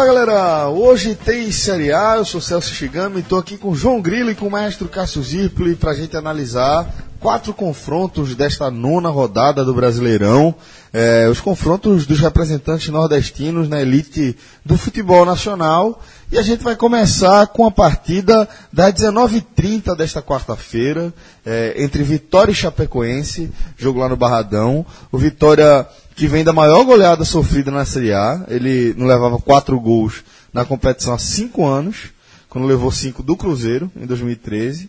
Olá galera, hoje tem Série A, eu sou Celso Shigami, estou aqui com João Grilo e com o maestro Cássio Zirpoli para a gente analisar quatro confrontos desta nona rodada do Brasileirão, é, os confrontos dos representantes nordestinos na elite do futebol nacional. E a gente vai começar com a partida das 19h30 desta quarta-feira, é, entre Vitória e Chapecoense, jogo lá no Barradão. O Vitória que vem da maior goleada sofrida na Série A. Ele não levava quatro gols na competição há cinco anos, quando levou cinco do Cruzeiro, em 2013.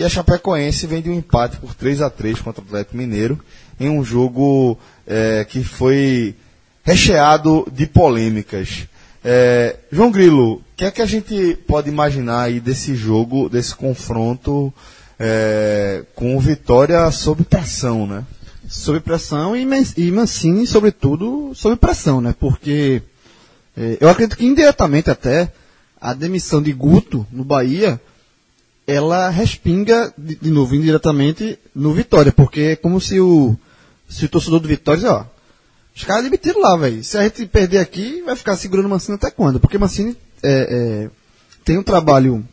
E a Chapecoense vem de um empate por 3 a 3 contra o Atlético Mineiro, em um jogo é, que foi recheado de polêmicas. É, João Grilo, o que é que a gente pode imaginar aí desse jogo, desse confronto é, com Vitória sob pressão, né? sob pressão e, e Mancini, sobretudo, sob pressão, né? Porque é, eu acredito que indiretamente até a demissão de Guto no Bahia ela respinga de, de novo indiretamente no Vitória, porque é como se o, se o torcedor do Vitória diz, ó, os caras demitiram lá, velho. Se a gente perder aqui, vai ficar segurando Mancini até quando? Porque Mancini é, é, tem um trabalho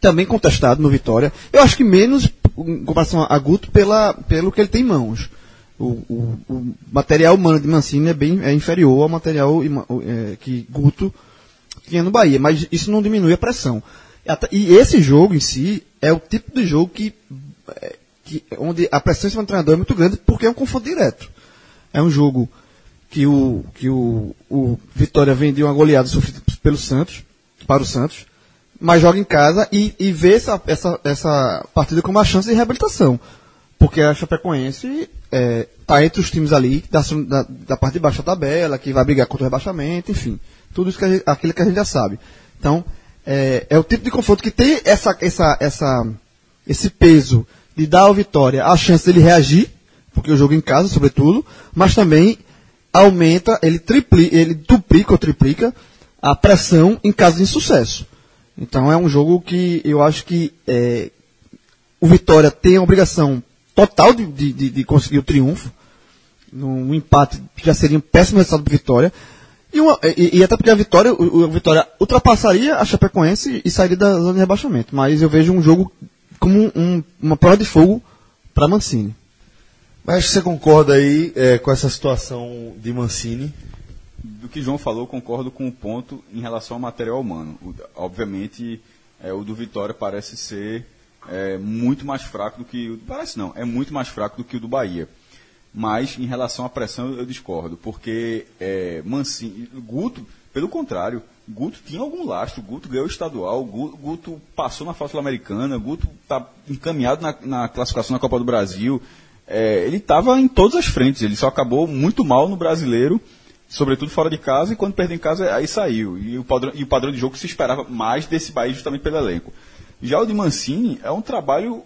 também contestado no Vitória. Eu acho que menos em comparação a Guto pela, pelo que ele tem em mãos. O, o, o material humano de Mancini é bem é inferior ao material é, que Guto tinha no Bahia, mas isso não diminui a pressão. E esse jogo em si é o tipo de jogo que, é, que onde a pressão em cima do treinador é muito grande porque é um confronto direto. É um jogo que o, que o, o Vitória vem de uma goleada sofrida pelo Santos, para o Santos, mas joga em casa e, e vê essa, essa, essa partida como uma chance de reabilitação. Porque a Chapecoense está é, tá entre os times ali da, da, da, parte de baixo da tabela, que vai brigar contra o rebaixamento, enfim. Tudo isso que gente, aquilo que a gente já sabe. Então, é, é, o tipo de confronto que tem essa, essa, essa, esse peso de dar ao Vitória a chance dele reagir, porque o jogo em casa, sobretudo, mas também aumenta, ele, tripli, ele duplica ou triplica a pressão em caso de insucesso. Então é um jogo que eu acho que é, o Vitória tem a obrigação total de, de, de conseguir o triunfo. Num empate já seria um péssimo resultado para Vitória. E, uma, e, e, até porque a Vitória, o, a Vitória ultrapassaria a Chapecoense e sairia da zona de rebaixamento. Mas eu vejo um jogo como um, uma prova de fogo para Mancini. Mas você concorda aí é, com essa situação de Mancini? do que João falou, concordo com o ponto em relação ao material humano. O, obviamente, é, o do Vitória parece ser é, muito mais fraco do que o. Parece não, é muito mais fraco do que o do Bahia. Mas em relação à pressão eu discordo, porque é, Mancini, Guto, pelo contrário, Guto tinha algum lastro, Guto ganhou estadual, Guto, Guto passou na fase sul-americana, Guto está encaminhado na, na, classificação na Copa do Brasil. É, ele estava em todas as frentes, ele só acabou muito mal no brasileiro sobretudo fora de casa, e quando perdeu em casa, aí saiu. E o, padrão, e o padrão de jogo se esperava mais desse Bahia justamente pelo elenco. Já o de Mancini é um trabalho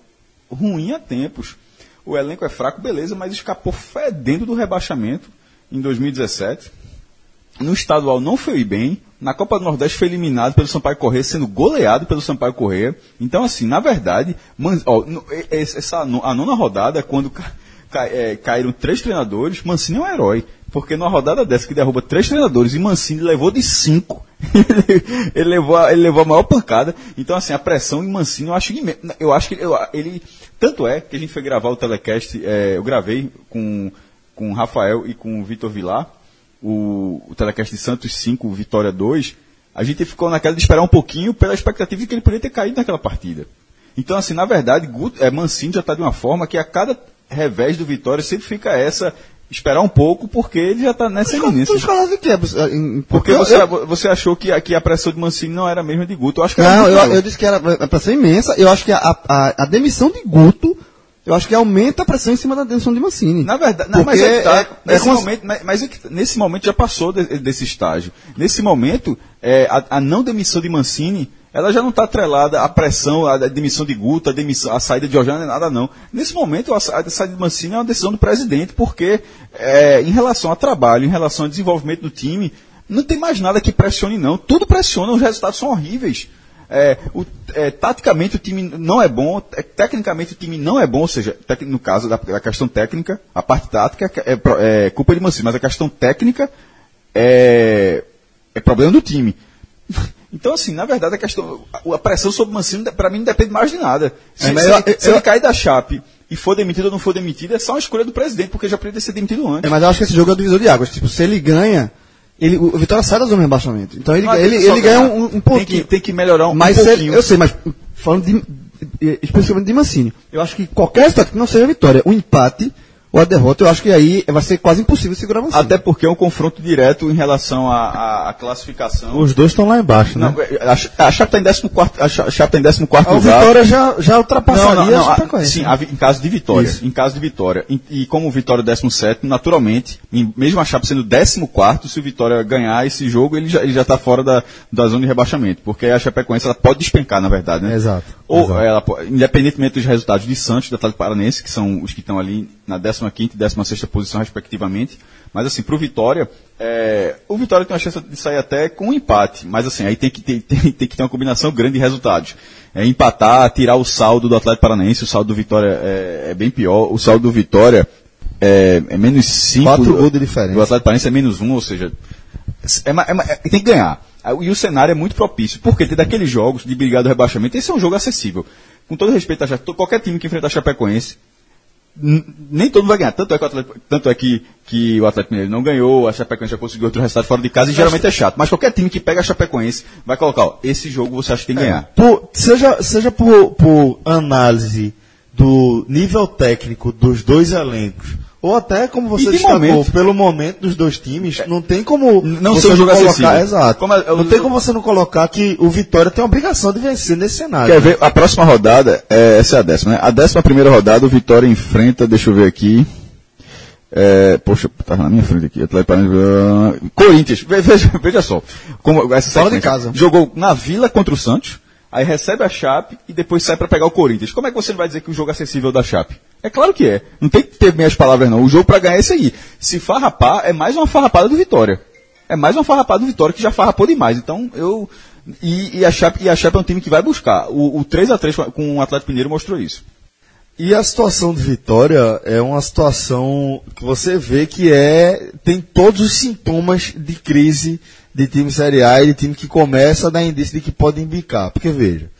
ruim a tempos. O elenco é fraco, beleza, mas escapou fedendo do rebaixamento em 2017. No estadual não foi bem. Na Copa do Nordeste foi eliminado pelo Sampaio Correia, sendo goleado pelo Sampaio Correia. Então, assim, na verdade, ó, essa, a nona rodada, quando é, caíram três treinadores, Mancini é um herói. Porque numa rodada dessa que derruba três treinadores e Mancini levou de cinco. ele, levou a, ele levou a maior pancada. Então, assim, a pressão em Mancini, eu acho, eu acho que eu, ele. Tanto é que a gente foi gravar o telecast, é, eu gravei com, com o Rafael e com o Vitor Vilar, o, o telecast de Santos 5, Vitória 2. A gente ficou naquela de esperar um pouquinho pela expectativa de que ele poderia ter caído naquela partida. Então, assim, na verdade, Guto, é, Mancini já está de uma forma que a cada revés do Vitória sempre fica essa esperar um pouco, porque ele já está nessa iminência. Porque você, eu, você achou que, que a pressão de Mancini não era a mesma de Guto. Eu acho que não, eu, eu, disse que era a pressão imensa. Eu acho que a, a, a, demissão de Guto, eu acho que aumenta a pressão em cima da demissão de Mancini. Na verdade, não, mas é, tá, é, nesse, é momento, mas, mas é nesse momento já passou de, desse estágio. Nesse momento, é, a, a não demissão de Mancini ela já não está atrelada à pressão, à demissão de Guto, à, demissão, à saída de Ojana, nada não. Nesse momento, a, saída de Mancini é uma decisão do presidente, porque é, em relação a trabalho, em relação ao desenvolvimento do time, não tem mais nada que pressione não. Tudo pressiona, os resultados são horríveis. É, o, é, taticamente o time não é bom, é, tecnicamente o time não é bom, ou seja, no caso da, da, questão técnica, a parte tática é, é, é culpa de Mancini, mas a questão técnica é, é problema do time. Então, assim, na verdade, a questão. A pressão sobre o Mancini, para mim, não depende mais de nada. Se, É, mas se eu- ele, se eu- ele cair da Chape e for demitido ou não for demitido, é só uma escolha do presidente, porque já poderia ser demitido antes. É, mas eu acho que esse jogo é o divisor de águas. Tipo, se ele ganha, ele, o Vitória sai da zona de rebaixamento. Então ele, Mas ele, tem ele ganha um, um Tem pouquinho. que, tem que melhorar um, mas um se pouquinho. eu sei, mas falando de, especificamente de Mancini, eu acho que qualquer resultado que não seja a vitória, o empate ou a derrota, eu acho que aí vai ser quase impossível segurar Mancini. Até porque é um confronto direto em relação à, à- à classificação. Os dois estão lá embaixo, né? Não, a, a Chape está em 14 a Cha- Chape tá em 14 o lugar. Vitória já, já ultrapassaria Não, não, não, a a- Chapecoense, sim, a em caso de vitória. Isso. Em caso de vitória. E, e como o Vitória é 17, naturalmente, em- mesmo a Chape sendo 14, se o Vitória ganhar esse jogo, ele já, está fora da, da zona de rebaixamento. Porque a Chapecoense ela pode despencar, na verdade, né? Exato, Ou exato. ela, independentemente dos resultados de Santos e do Atlético Paranense, que são os que estão ali na 15 e 16 posição, respectivamente. Mas assim, pro Vitória, é, o Vitória tem uma chance de sair até com um empate. Mas assim, aí tem que ter, tem, tem que ter uma combinação grande de resultados. É, empatar, tirar o saldo do Atlético Paranaense, o saldo do Vitória é, é bem pior. O saldo do Vitória é, é menos 5. Quatro gols de diferença. O Atlético Paranaense é menos 1, um, ou seja, é, é é- tem que ganhar. E o cenário é muito propício, porque tem daqueles jogos de brigar do rebaixamento, esse é um jogo acessível. Com todo respeito a to- qualquer time que enfrenta a Chapecoense, nem todo mundo vai ganhar. Tanto é que o Atlético, tanto é que, que o Atlético Mineiro não ganhou, a Chapecoense já conseguiu outro resultado fora de casa e geralmente é chato. Mas qualquer time que pega a Chapecoense vai colocar, ó, esse jogo você acha que tem que ganhar. Por- seja seja por, por análise do nível técnico dos dois elencos, ou até como você de destacou, momento. pelo momento dos dois times, não tem como Não você ser um jogo colocar, acessível. exato. É- eu- não tem como você não colocar que o Vitória tem a obrigação de vencer nesse cenário. Quer ver? A próxima rodada, é, essa é a décima, né? A décima primeira rodada, o Vitória enfrenta, deixa eu ver aqui. É, poxa, tá na minha frente aqui. Atlético Paranaense, Corinthians, Ve- veja, veja só. Como essa Fora de casa. Jogou na Vila contra o Santos, aí recebe a Chape e depois sai para pegar o Corinthians. Como é que você vai dizer que o jogo é acessível da Chape? É claro que é. Não tem que ter minhas palavras não. O jogo para ganhar é esse aí. Se farrapar, é mais uma farrapada do Vitória. É mais uma farrapada do Vitória que já farrapou demais. Então, eu. E, e a, Chape, e a Chape é um time que vai buscar. O, o 3x3 com o Atlético Mineiro mostrou isso. E a situação de Vitória é uma situação que você vê que é tem todos os sintomas de crise de time Série A e de time que começa a dar indício de que pode embicar. Porque veja,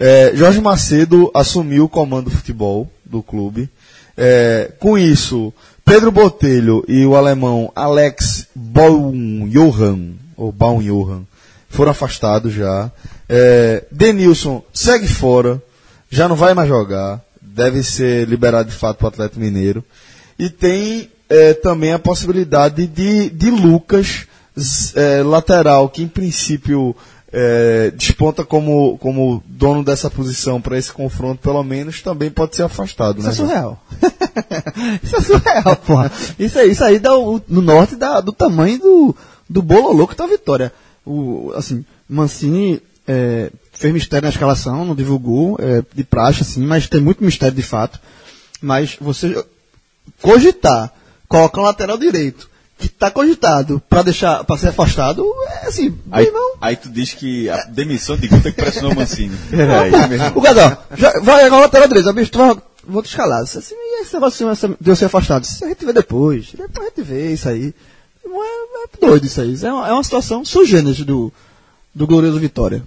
é, Jorge Macedo assumiu o comando do futebol do clube. É, com isso, Pedro Botelho e o alemão Alex Baumjohann, ou foram afastados já. É, Denilson segue fora, já não vai mais jogar, deve ser liberado de fato para o Atlético Mineiro. E tem é, também a possibilidade de, de Lucas, é, lateral, que em princípio é, desponta como, como dono dessa posição para esse confronto, pelo menos, também pode ser afastado. Isso né, é surreal. isso é surreal, porra. Isso aí, isso aí dá o, no norte dá, do tamanho do, do bololô que tá a vitória. O, assim, Mancini é, fez mistério na escalação, não divulgou, é, de praxe, assim, mas tem muito mistério de fato. Mas você cogitar, colocar um lateral direito, que tá cogitado para deixar, para ser afastado, é assim, Aí, irmão. aí tu diz que a demissão de Guta que pressionou o Mancini. O Gadão, já, vai agora o lateral direito, bicho, tu vai, vou te escalar. Assim, e esse negócio assim, de eu ser afastado? Isso a gente vê depois. Depois a gente vê isso aí. É, é doido isso aí. É uma, é uma situação sugênese do, do glorioso Vitória.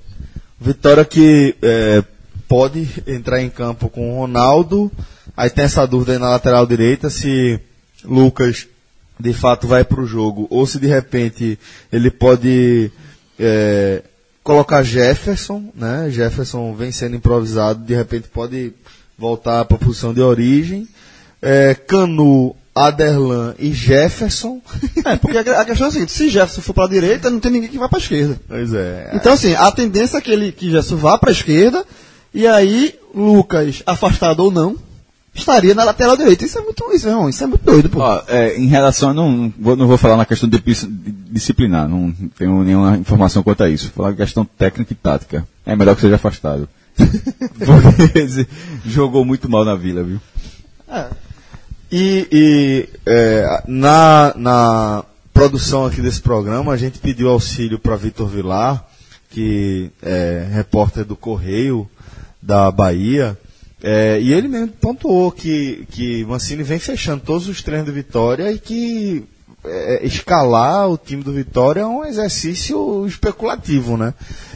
Vitória que é, pode entrar em campo com o Ronaldo. Aí tem essa dúvida aí na lateral direita se Lucas de fato vai para o jogo ou se de repente ele pode é, colocar Jefferson, né? Jefferson vem sendo improvisado, de repente pode voltar para a posição de origem. É, Canu, Aderlan e Jefferson. É, porque a, questão é a seguinte, se Jefferson for para a direita, não tem ninguém que vá para a esquerda. Pois é. Então, assim, a tendência é que, ele, que Jefferson vá para a esquerda, e aí Lucas, afastado ou não, estaria na lateral direita. Isso é muito, isso é, isso é muito doido, pô. Ó, é, em relação, a- não, vou, não vou falar na questão de, dis- de disciplinar, não tenho nenhuma informação quanto a isso. Vou falar na questão técnica e tática. É melhor que seja afastado. Porque jogou muito mal na vila, viu? E, e, é, na, na produção aqui desse programa, a gente pediu auxílio para Vitor Vilar, que é repórter do Correio da Bahia, é, e ele mesmo pontuou que, que Mancini vem fechando todos os treinos de vitória e que é, escalar o time do Vitória é um exercício especulativo, né?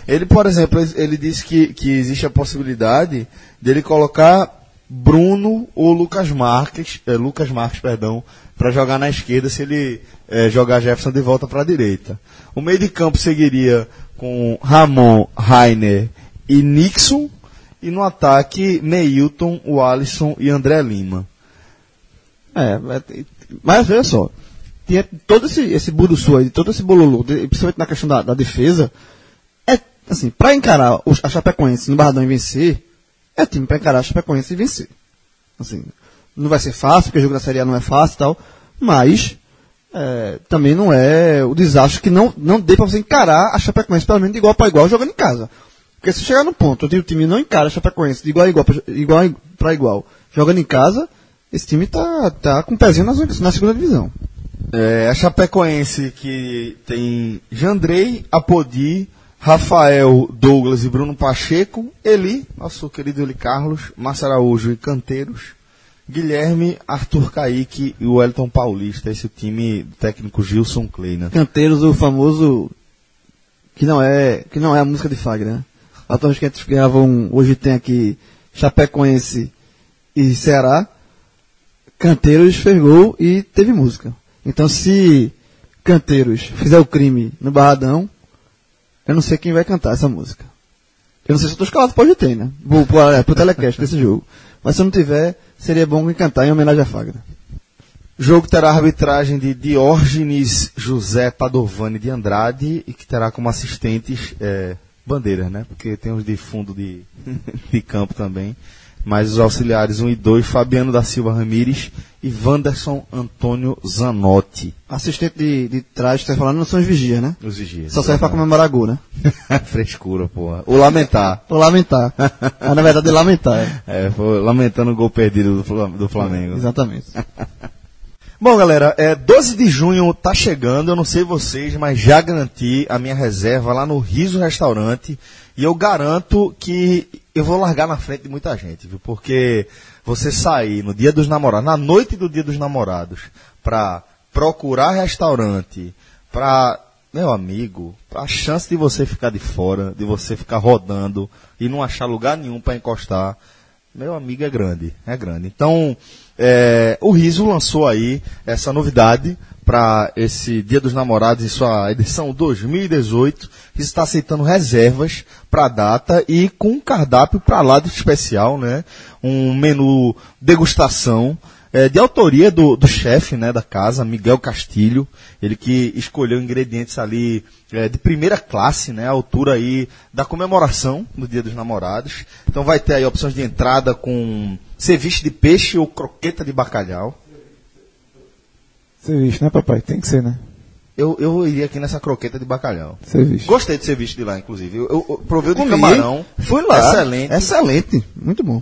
Ele, por exemplo, ele- disse que, que existe a possibilidade dele colocar Bruno ou Lucas Marques, eh, Lucas Marques, perdão, para jogar na esquerda se ele eh, jogar Jefferson de volta para a direita. O meio de campo seguiria com Ramon, Rainer e Nixon, e no ataque Neilton, o Alisson e André Lima. É, ter- mas veja só, tinha todo esse, esse buruçu aí, todo esse bololô, principalmente na questão da, da defesa, é, assim, pra encarar a Chapecoense no Barradão e vencer, é time pra encarar a Chapecoense e vencer. Assim, não vai ser fácil, porque o jogo da Série A não é fácil e tal, mas é, também não é o desastre que não, não dê pra você encarar a Chapecoense, pelo menos de igual para igual, jogando em casa. Porque se chegar no ponto onde o time não encara a Chapecoense de igual a igual, pra- igual para igual, jogando em casa, esse time tá, tá com um pezinho na, na segunda divisão. É, a Chapecoense que tem Jandrei, Apodi, Rafael, Douglas e Bruno Pacheco, Eli, nosso querido Eli Carlos, Márcio Araújo e Canteiros, Guilherme, Arthur Caíque e o Wellington Paulista, esse time do técnico Gilson Kleina. Canteiros, o famoso que não é que não é a música de Fagner, né? A que gravava um, hoje tem aqui Chapecoense e Ceará, Canteiros fez gol e teve música. Então se Canteiros fizer o crime no Barradão, eu não sei quem vai cantar essa música. Eu não sei se eu tô escalado pode ter, né? Pro, pro, é, pro telecast desse jogo. Mas se eu não tiver, seria bom me cantar em homenagem a Fagner. O jogo terá a arbitragem de Diógenes José Padovani de Andrade e que terá como assistentes é, bandeiras, né? Porque tem os de fundo de, de campo também. Mas os auxiliares 1 e 2, Fabiano da Silva Ramires e Wanderson Antônio Zanotti. Assistente de, de trás, que tá falando, não são os vigias, né? Os vigias. Só serve pra comemorar gol, né? Frescura, porra. O lamentar. Ou lamentar. Mas, na verdade, é lamentar. É. É, foi lamentando o gol perdido do do Flamengo. Exatamente. Bom, galera, é, 12 de junho tá chegando, eu não sei vocês, mas já garanti a minha reserva lá no Riso Restaurante e eu garanto que eu vou largar na frente de muita gente, viu? Porque você sair no dia dos namorados, na noite do dia dos namorados, pra procurar restaurante, pra, meu amigo, a chance de você ficar de fora, de você ficar rodando e não achar lugar nenhum pra encostar, meu amigo, é grande, é grande. Então, é, o Riso lançou aí essa novidade para esse Dia dos Namorados em sua edição 2018. Riso está aceitando reservas para a data e com um cardápio para lá de especial, né? Um menu degustação. É, de autoria do, do chefe né, da casa, Miguel Castilho, ele que escolheu ingredientes ali é, de primeira classe, né, à altura aí da comemoração do Dia dos Namorados. Então vai ter aí opções de entrada com ceviche de peixe ou croqueta de bacalhau. Ceviche, né, papai? Tem que ser, né? Eu, eu iria aqui nessa croqueta de bacalhau. Ceviche. Gostei de ceviche de lá, inclusive. Eu, eu, eu provei o de camarão. Fui lá. Excelente. Excelente. Muito bom.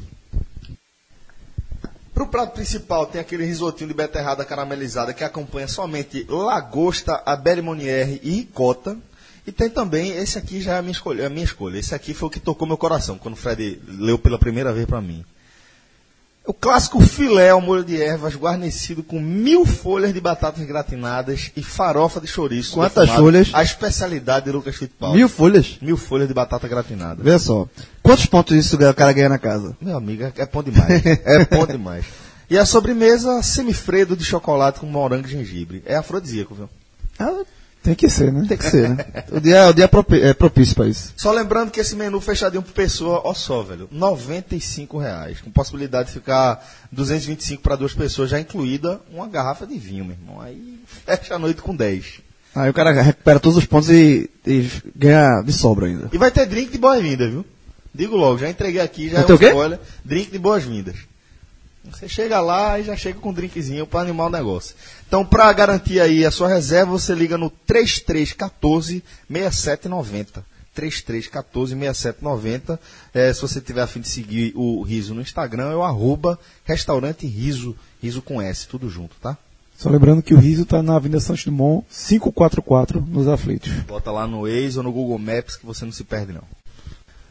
Para o prato principal tem aquele risotinho de beterrada caramelizada que acompanha somente lagosta, abelle moniere e ricota. E tem também, esse aqui já é a minha escolha. A minha escolha. Esse aqui foi o que tocou meu coração quando o Fred leu pela primeira vez para mim. O clássico filé ao molho de ervas guarnecido com mil folhas de batatas gratinadas e farofa de chouriço. Quantas defumado. folhas? A especialidade de Lucas Fittipaldi. Mil folhas. Mil folhas de batata gratinada. Veja só. Quantos pontos isso o cara ganha na casa? Meu amigo, é, é bom demais. é bom demais. E a sobremesa, semifredo de chocolate com morango e gengibre. É afrodisíaco, viu? Ah, Tem que ser, né? tem que ser, né? O dia, o dia é é propício pra isso. Só lembrando que esse menu fechadinho por pessoa, ó só, velho, 95 reais. Com possibilidade de ficar 225 para duas pessoas, já incluída uma garrafa de vinho, meu irmão. Aí fecha a noite com 10. Aí o cara recupera todos os pontos e, e ganha de sobra ainda. E vai ter drink de boas-vindas, viu? Digo logo, já entreguei aqui, já é um quê? spoiler. Drink de boas-vindas. Você chega lá e já chega com um drinkzinho para animar o negócio. Então, para garantir aí a sua reserva, você liga no 3314 6790. 3314 6790. É, se você tiver a fim de seguir o Riso no Instagram, é o arroba restaurante Riso, Riso com S, tudo junto, tá? Só lembrando que o Riso tá na Avenida Santos Dumont, 544, nos aflitos. Bota lá no Waze ou no Google Maps que você não se perde não.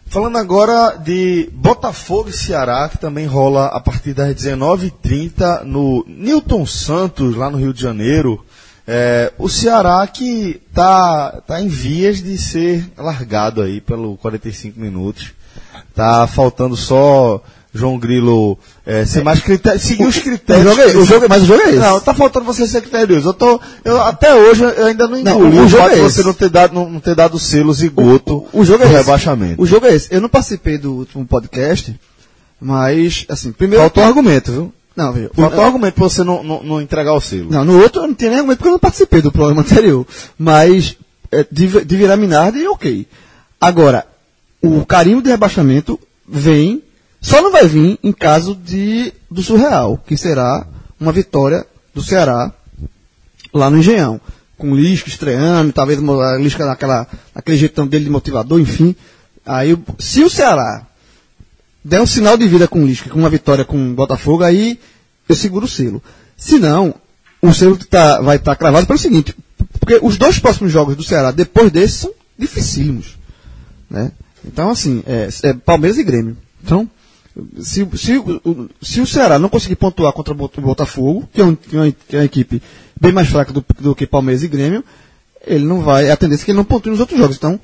Falando agora de Botafogo e Ceará, que também rola a partir das 19h30 no Newton Santos, lá no Rio de Janeiro. É, o Ceará que tá, tá em vias de ser largado aí pelo 45 minutos. Tá faltando só João Grilo é, ser mais critério, seguir os O critérios. jogo, é, o jogo, mas o jogo é esse. Não, tá faltando você ser criterioso. Eu tô, eu, até hoje eu ainda não engoli o o jogo fato é de você não ter dado, não, não ter dado selo zigoto o jogo é do esse. rebaixamento. O jogo é esse. Eu não participei do último podcast, mas, assim, primeiro. Faltou argumento, viu? Não, veja. Faltou argumento pra você não, não, não entregar o selo. Não, no outro eu não tinha nem argumento porque eu não participei do programa anterior. Mas é, de, de virar Minardi, ok. Agora, o carimbo de rebaixamento vem, só não vai vir em caso de do surreal, que será uma vitória do Ceará lá no Engenhão. Com o Lisca estreando, talvez a Lisca naquela, naquele jeitão dele de motivador, enfim. Aí, o- se o Ceará der um sinal de vida com o Lisca, com uma vitória com o Botafogo, aí eu seguro o selo. Se não, o selo tá- vai estar cravado pelo seguinte, porque os dois próximos jogos do Ceará, depois desses, são dificílimos. Né? Então, assim, é, é Palmeiras e Grêmio. Então, se, se, se o Ceará não conseguir pontuar contra o Bot- o Botafogo, que é, um- que é uma, que é uma equipe bem mais fraca do, do que Palmeiras e Grêmio, ele não vai. A tendência é que ele não pontue nos outros jogos. Então,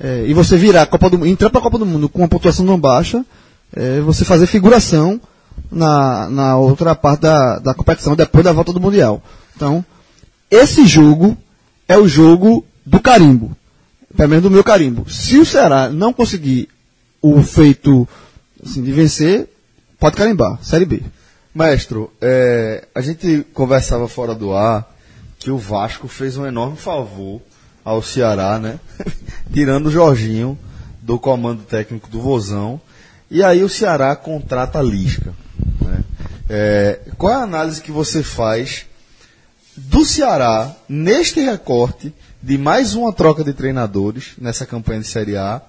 é, e você virar a Copa do entrar para a Copa do Mundo com uma pontuação não baixa, é, você fazer figuração na, na outra parte da, da competição depois da volta do Mundial. Então, esse jogo é o jogo do carimbo. Pelo menos do meu carimbo. Se o Ceará não conseguir o feito assim, de vencer, pode carimbar. Série B. Maestro, é, a gente conversava fora do ar que o Vasco fez um enorme favor ao Ceará, né? Tirando o Jorginho do comando técnico do Vozão. E aí o Ceará contrata a Lisca. né? É, qual é a análise que você faz do Ceará neste recorte de mais uma troca de treinadores nessa campanha de Série A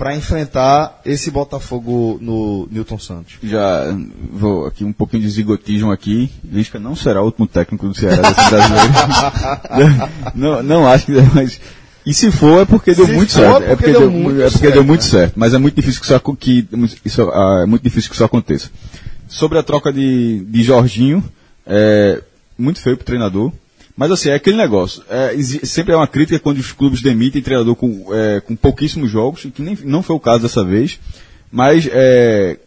para enfrentar esse Botafogo no Newton Santos? Já vou aqui um pouquinho de zigotismo aqui. Lisca não será o último técnico do Ceará desse brasileiro. não, não acho que. Mas, e se for é porque deu Se muito certo. é porque deu muito é porque certo, deu muito né? certo. Mas é muito difícil que isso, que, isso, ah, é muito difícil que isso aconteça. Sobre a troca de, de Jorginho, é muito feio pro treinador. Mas assim, é aquele negócio. É, sempre é uma crítica quando os clubes demitem treinador com, é, com pouquíssimos jogos, que nem, não foi o caso dessa vez. Mas é,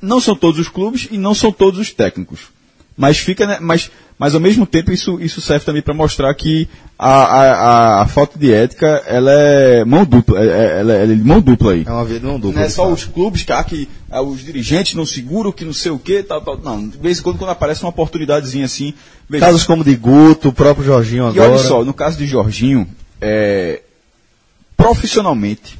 não são todos os clubes e não são todos os técnicos. Mas fica, né, mas, mas ao mesmo tempo isso, isso serve também para mostrar que a, a, a, falta de ética ela é mão dupla, é, é- ela é de mão dupla aí. É uma vida não dupla. Não é só os clubes que, que ah, os dirigentes não seguram, que não sei o que, tal, tal. Não, de vez em quando, quando aparece uma oportunidadezinha assim. veja, Casos como de Guto, o próprio Jorginho e agora. olha só, no caso de Jorginho, é, profissionalmente,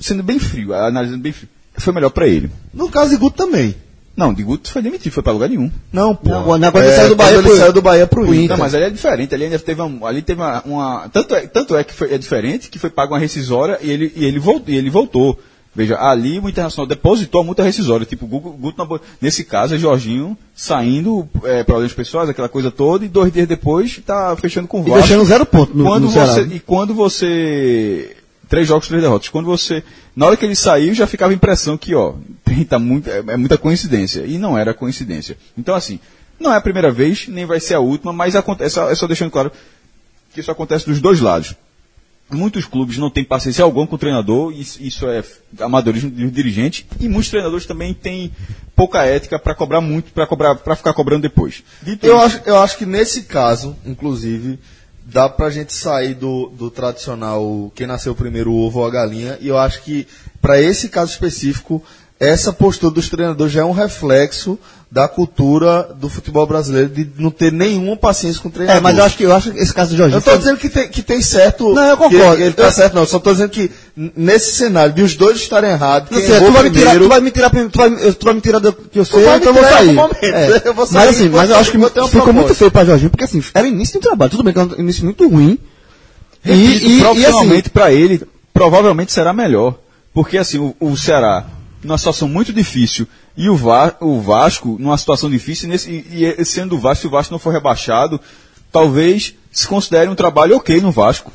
sendo bem frio, analisando bem frio, foi melhor para ele. No caso de Guto também. Não, de Guto foi demitido, foi para lugar nenhum. Não, pô. Não, na- quando ele É, saiu do Bahia ele pro- saiu do Bahia pro pro Inter. Não, mas ali é diferente. Ali ainda teve uma, ali teve uma, uma- tanto é, tanto é que foi é diferente que foi pago uma rescisória e ele e ele voltou, e ele voltou. Veja, ali o Internacional depositou a multa rescisória, tipo Guto, Guto na nesse caso é Jorginho saindo é, problemas pessoais, aquela coisa toda e dois dias depois está fechando com o E Vasco. deixando zero ponto no, quando no você, e quando você. Três jogos, três derrotas. Quando você. Na hora que ele saiu, já ficava a impressão que, ó, tá muito, é, é muita coincidência. E não era coincidência. Então, assim, não é a primeira vez, nem vai ser a última, mas acontece, é só deixando claro que isso acontece dos dois lados. Muitos clubes não têm paciência alguma com o treinador, isso, isso é amadorismo do dirigente, e muitos treinadores também têm pouca ética para cobrar muito, para cobrar, para ficar cobrando depois. Dito Eu isso- acho, eu acho que nesse caso, inclusive, dá pra gente sair do, do tradicional quem nasceu primeiro, o ovo ou a galinha, e eu acho que, para esse caso específico, essa postura dos treinadores já é um reflexo da cultura do futebol brasileiro de não ter nenhuma paciência com o treinador. É, mas eu acho que eu acho que esse caso do Jorginho. Eu estou dizendo que tem, que tem certo. Não, eu concordo. ele está certo, não. Só estou dizendo que nesse cenário de os dois estarem errados, Não quem sei, tu vai, me tirar, primeiro- tu vai me tirar, tu vai, eu- tu vai me tirar do que eu sei, me então eu vou tirar sair. momento, É. eu vou sair mas assim, mas eu acho que enquanto tem uma ficou proposta. muito feio pra Jorginho, porque assim, era início de um trabalho, tudo bem que é um início muito ruim. E, Repito, e, e profissionalmente assim, para ele, provavelmente será melhor. Porque assim, o, o Ceará, numa situação muito difícil, e o, Va- o Vasco, numa situação difícil, e, nesse, e, e sendo o Vasco, se o Vasco não for rebaixado, talvez se considere um trabalho ok no Vasco.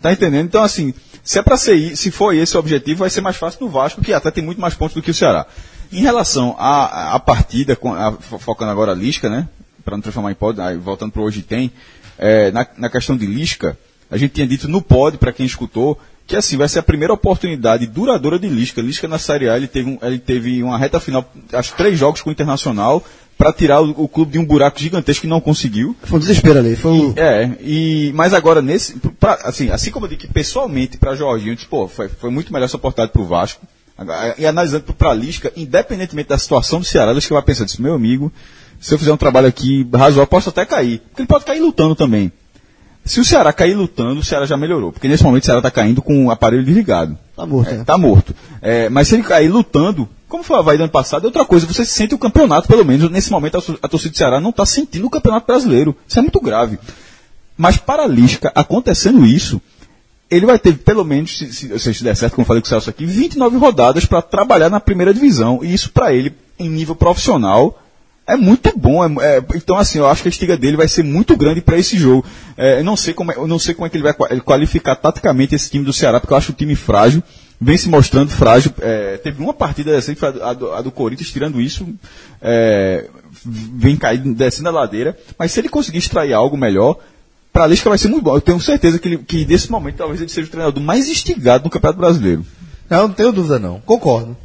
Tá entendendo? Então, assim, se é para ser, se for esse o objetivo, vai ser mais fácil no Vasco, que até tem muito mais pontos do que o Ceará. Em relação à, partida, a- fo- focando agora a Lisca, né? Para não transformar em pódio, aí, voltando para hoje tem. é, na, na questão de Lisca, a gente tinha dito no pod, para quem escutou, que assim, vai ser a primeira oportunidade duradoura de Lisca. Lisca na Série A, ele teve, um, ele teve uma reta final, acho três jogos com o Internacional, para tirar o, o, clube de um buraco gigantesco que não conseguiu. Foi um desespero ali. Foi um... E, é, e, mas agora nesse, pra, assim, assim como eu disse que pessoalmente para Jorginho, disse, pô, foi, foi muito melhor essa oportunidade para o Vasco. E analisando para a Lisca, independentemente da situação do Ceará, acho que vai pensar disso, meu amigo, se eu fizer um trabalho aqui razoável, posso até cair. Porque ele pode cair lutando também. Se o Ceará cair lutando, o Ceará já melhorou. Porque nesse momento o Ceará está caindo com o aparelho desligado. Tá morto, é, é. Tá morto. É, mas se ele cair lutando, como foi o Havaí do ano passado, é outra coisa. Você sente o campeonato, pelo menos. Nesse momento, a, a torcida do Ceará não está sentindo o campeonato brasileiro. Isso é muito grave. Mas para a Lisca, acontecendo isso, ele vai ter, pelo menos, se, se, se der certo, como eu falei com o Celso aqui, 29 rodadas para trabalhar na primeira divisão. E isso para ele, em nível profissional, é muito bom. É, é, então, assim, eu acho que a estiga dele vai ser muito grande para esse jogo. É, eu, não sei como, é, não sei como é que ele vai qualificar taticamente esse time do Ceará, porque eu acho o time frágil, vem se mostrando frágil. É, teve uma partida decente, a, do, a do Corinthians, tirando isso, é, vem caindo, descendo a ladeira. Mas se ele conseguir extrair algo melhor, para a Lisca vai ser muito bom. Eu tenho certeza que, ele, que nesse momento talvez ele seja o treinador mais instigado do Campeonato Brasileiro. Não, não tenho dúvida não. Concordo.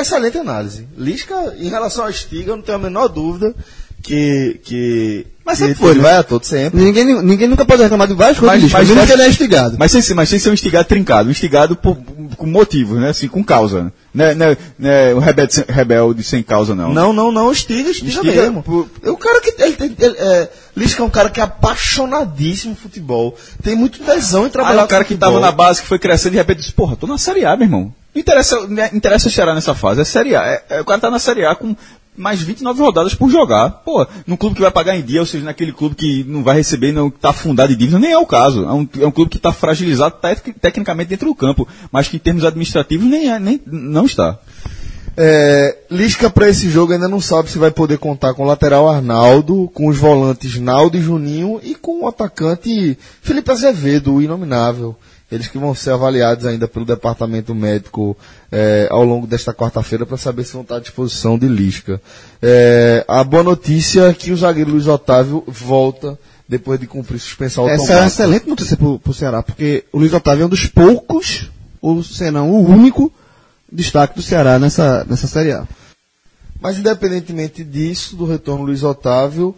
Excelente análise. Lisca, em relação ao Estiga, eu não tenho a menor dúvida que. que mas sempre foi, ele né? vai a todo sempre. Ninguém, ninguém nunca pode reclamar de Vasco, Mas- mas, mas- mas, ele é instigado. Mas sem, ser- mas sem ser um instigado trincado, um instigado por, com motivos, né? Assim, com causa. Não é, não é, não é um rebelde, sem- rebelde sem causa, não. Não, não, não, Estiga, Estiga, Estiga mesmo. por- o cara que. Ele, tem- ele, é, Lisca é um cara que é apaixonadíssimo por futebol. Tem muito tesão em trabalhar o cara com que futebol. tava na base, que foi crescendo, de repente disse, porra, tô na Série A, meu irmão. Não interessa, não interessa o Ceará nessa fase, é Série A. É- é- o cara tá na Série A com mais 29 rodadas por jogar. Pô, num clube que vai pagar em dia, ou seja, naquele clube que não vai receber, não tá afundado em dívida, nem é o caso. É um, é um clube que está fragilizado tec- tecnicamente dentro do campo, mas que em termos administrativos nem, é, nem não está. É, Lisca para esse jogo ainda não sabe se vai poder contar com o lateral Arnaldo, com os volantes Naldo e Juninho e com o atacante Felipe Azevedo, o inominável. Eles que vão ser avaliados ainda pelo departamento médico é, ao longo desta quarta-feira para saber se vão estar à disposição de Lisca. É, a boa notícia é que o zagueiro Luiz Otávio volta depois de cumprir suspensão Essa é uma automática. excelente notícia pro, pro Ceará, porque o Luiz Otávio é um dos poucos, ou se não o único, destaque do Ceará nessa, nessa Série A. Mas independentemente disso, do retorno do Luiz Otávio,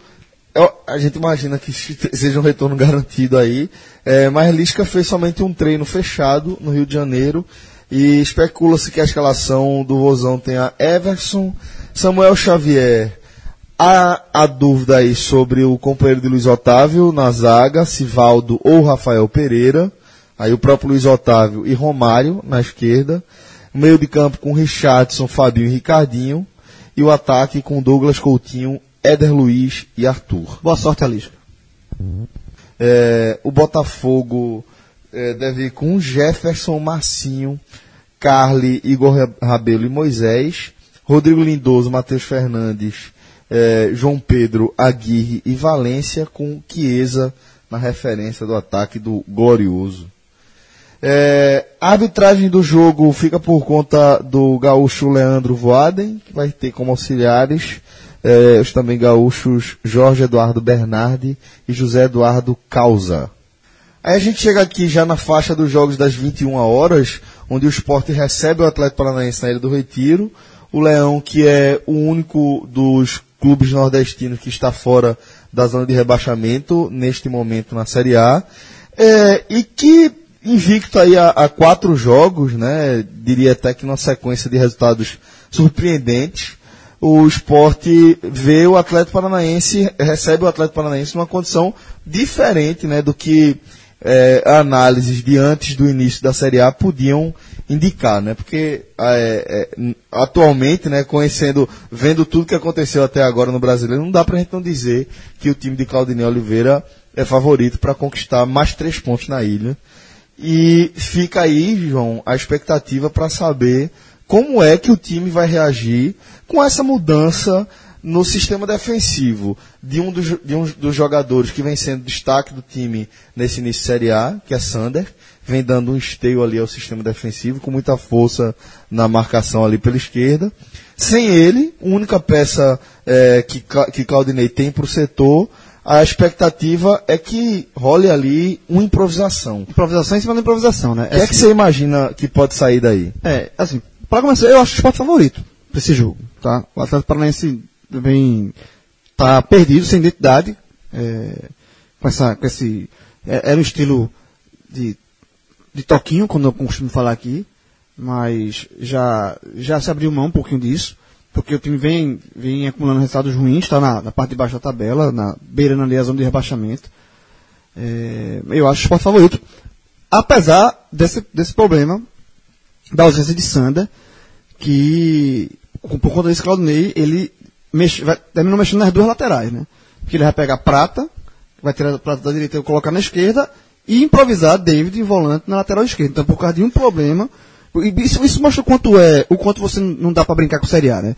eu- a gente imagina que seja um retorno garantido aí. É, mas Lisca fez somente um treino fechado no Rio de Janeiro e especula-se que a escalação do Rosão tenha Everson, Samuel Xavier. Há a dúvida aí sobre o companheiro de Luiz Otávio na zaga, Sivaldo ou Rafael Pereira. Aí o próprio Luiz Otávio e Romário na esquerda. O meio de campo com Richardson, Fabinho e Ricardinho. E o ataque com Douglas Coutinho, Éder Luiz e Arthur. Boa sorte, Alisca. É, o Botafogo é, deve ir com Jefferson, Marcinho, Carly, Igor Ra- Rabelo e Moisés, Rodrigo Lindoso, Matheus Fernandes, é, João Pedro, Aguirre e Valência, com Chiesa na referência do ataque do Glorioso. É, a arbitragem do jogo fica por conta do gaúcho Leandro Voaden, que vai ter como auxiliares é, os também gaúchos Jorge Eduardo Bernardi e José Eduardo Causa. Aí a gente chega aqui já na faixa dos jogos das 21 horas, onde o esporte recebe o Atlético Paranaense na Ilha do Retiro, o Leão, que é o único dos clubes nordestinos que está fora da zona de rebaixamento neste momento na Série A, é, e que invicto aí a, a quatro jogos, né, diria até que numa sequência de resultados surpreendentes, o esporte vê o Atlético Paranaense, recebe o Atlético Paranaense numa condição diferente né, do que é, análises de antes do início da Série A podiam indicar, né? Porque é, é, atualmente, né, conhecendo, vendo tudo que aconteceu até agora no Brasileiro, não dá pra gente não dizer que o time de Claudinei Oliveira é favorito para conquistar mais três pontos na ilha. E fica aí, João, a expectativa para saber como é que o time vai reagir com essa mudança no sistema defensivo de um dos, de um dos jogadores que vem sendo destaque do time nesse início de Série A, que é Sander, vem dando um esteio ali ao sistema defensivo, com muita força na marcação ali pela esquerda. Sem ele, a única peça eh, que, que Claudinei tem para o setor, a expectativa é que role ali uma improvisação. Improvisação em cima da improvisação, né? O que é que você imagina que pode sair daí? É, assim, para começar, eu acho o esporte favorito pra esse jogo, tá? O Atlético Paranaense vem, tá perdido, sem identidade, é, com essa, com esse, é, era um estilo de, de toquinho, quando eu costumo falar aqui, mas já, já se abriu mão um pouquinho disso, porque o time vem, vem acumulando resultados ruins, está na, na parte de baixo da tabela, na, beirando ali a zona de rebaixamento. É, eu acho o esporte favorito. Apesar desse, desse problema da ausência de Sander, que por conta desse Claudinei, ele mexe, vai, terminou mexendo nas duas laterais, né? Porque ele vai pegar prata, vai tirar a prata da direita e colocar na esquerda, e improvisar David em volante na lateral esquerda. Então, por causa de um problema. Isso, isso mostra o quanto é, o quanto você não dá para brincar com Série A, né?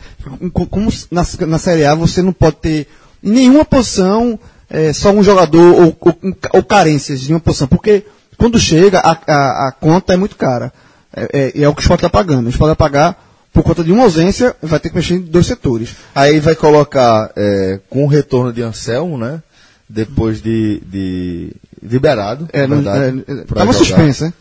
Co- Como na, na Série A você não pode ter em nenhuma posição é, só um jogador ou, ou, ou carências em uma posição, porque quando chega a, a, a conta é muito cara. É, é, é o que o Sport está pagando. O Sport vai pagar por conta de uma ausência, vai ter que mexer em dois setores. Aí vai colocar é, com o retorno de Anselmo, né? Depois de, de liberado. É, não- verdade, é, é, tava suspenso, né?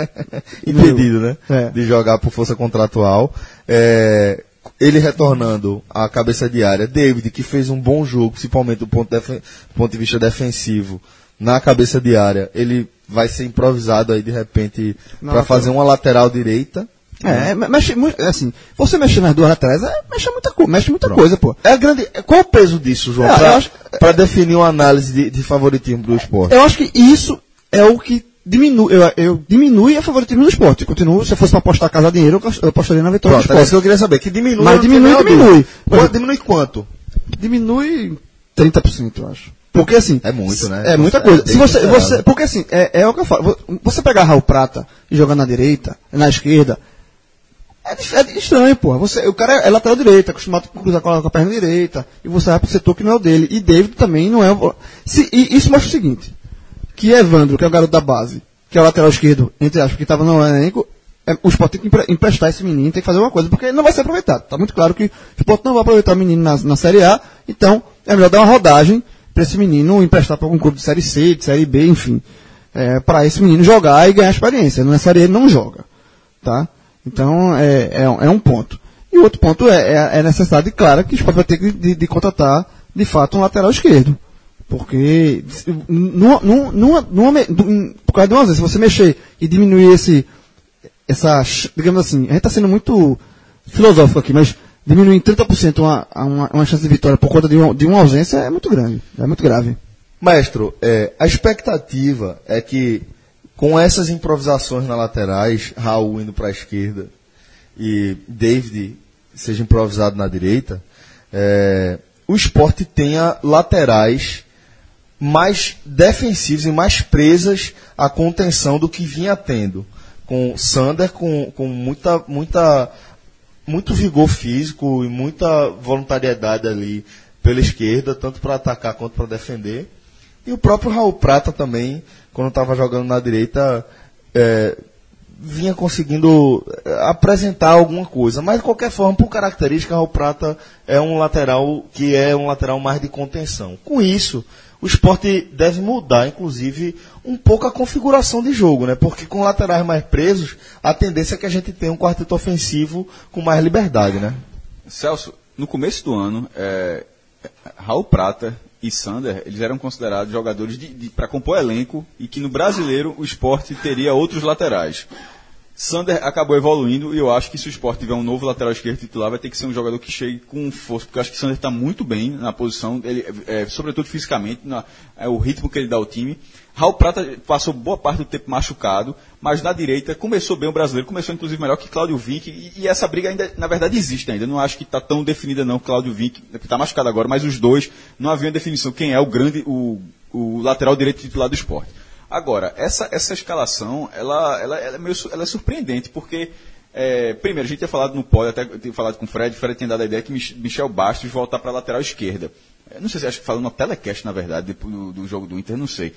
Impedido, né? É. De jogar por força contratual. É, ele retornando à cabeça de área. David, que fez um bom jogo, principalmente do ponto, do ponto de vista defensivo, na cabeça de área. Ele vai ser improvisado aí de repente para fazer uma lateral direita. É, me- mexe muito, assim, você mexer nas duas laterais, é, mexe muita, mexe muita coisa, pô. É grande. Qual o peso disso, João? É, Pra, acho- pra definir uma análise de, de favoritismo do esporte. Eu acho que isso é o que diminui, eu, eu diminui a favoritismo do esporte. Continuo, se eu fosse para apostar casa dinheiro, eu, apostaria na vitória Pronto, do é isso esporte. que eu queria saber. Que diminui. Mas diminui, diminui. Quanto- diminui quanto? Diminui 30%, eu acho. Porque assim. É muito, né? É muita É coisa. bem Se você, você, porque assim, é, é o que eu falo. Vo- Você pegar Raul Prata e jogar na direita, na esquerda, é, é estranho, pô. Você, o cara é lateral direito, é acostumado a cruzar com a, perna direita, e você vai pro setor que não é o dele. E David também não é o. Se, e isso mostra o seguinte: que Evandro, que é o garoto da base, que é o lateral esquerdo, entre aspas, que estava no elenco, é, o Sport tem que empre- emprestar esse menino, tem que fazer alguma coisa, porque ele não vai ser aproveitado. Está muito claro que o Sport não vai aproveitar o menino na, na Série A, então é melhor dar uma rodagem para esse menino emprestar para algum clube de Série C, de Série B, enfim. para esse menino jogar e ganhar experiência. Na Série A ele não joga. Tá? Então é, é, é um ponto. E outro ponto é, é, é a necessidade clara que o Sport vai ter que de, de contratar, de fato, um lateral esquerdo. Porque numa, numa, numa, por causa de uma vez, se você mexer e diminuir esse, essa, digamos assim, a gente está sendo muito filosófico aqui, mas diminuir em 30% uma, uma, uma chance de vitória por conta de uma, de uma ausência é muito grande, é muito grave. Maestro, é, a expectativa é que com essas improvisações nas laterais, Raul indo para a esquerda e David seja improvisado na direita, é, o esporte tenha laterais mais defensivos e mais presas à contenção do que vinha tendo. Com Sander com, com muita, muita, muito vigor físico e muita voluntariedade ali pela esquerda, tanto para atacar quanto para defender. E o próprio Raul Prata também, quando estava jogando na direita, é, vinha conseguindo é, apresentar alguma coisa. Mas de qualquer forma, por característica, Raul Prata é um lateral que é um lateral mais de contenção. Com isso, o esporte deve mudar, inclusive, um pouco a configuração de jogo, né? Porque com laterais mais presos, a tendência é que a gente tenha um quarteto ofensivo com mais liberdade, né? Celso, no começo do ano, é, Raul Prata e Sander, eles eram considerados jogadores para compor elenco e que no brasileiro o esporte teria outros laterais. Sander acabou evoluindo e eu acho que se o esporte tiver um novo lateral esquerdo titular, vai ter que ser um jogador que chegue com força, porque eu acho que Sander está muito bem na posição, ele, é, sobretudo fisicamente, na, é, o ritmo que ele dá ao time. Raul Prata passou boa parte do tempo machucado, mas na direita começou bem o brasileiro, começou inclusive melhor que Cláudio Vinck, e, e essa briga ainda, na verdade, existe ainda. Não acho que está tão definida não, Cláudio Vinck, está machucado agora, mas os dois não havia definição quem é o grande, o, o lateral direito titular do esporte. Agora, essa, essa escalação, ela, ela, ela, é meio, ela é surpreendente, porque, é, primeiro, a gente tinha falado no pódio, até tinha falado com o Fred, o Fred tinha dado a ideia que Mich- Michel Bastos voltar para a lateral esquerda. Eu não sei se acho que falando no telecast, na verdade, do, do jogo do Inter, não sei.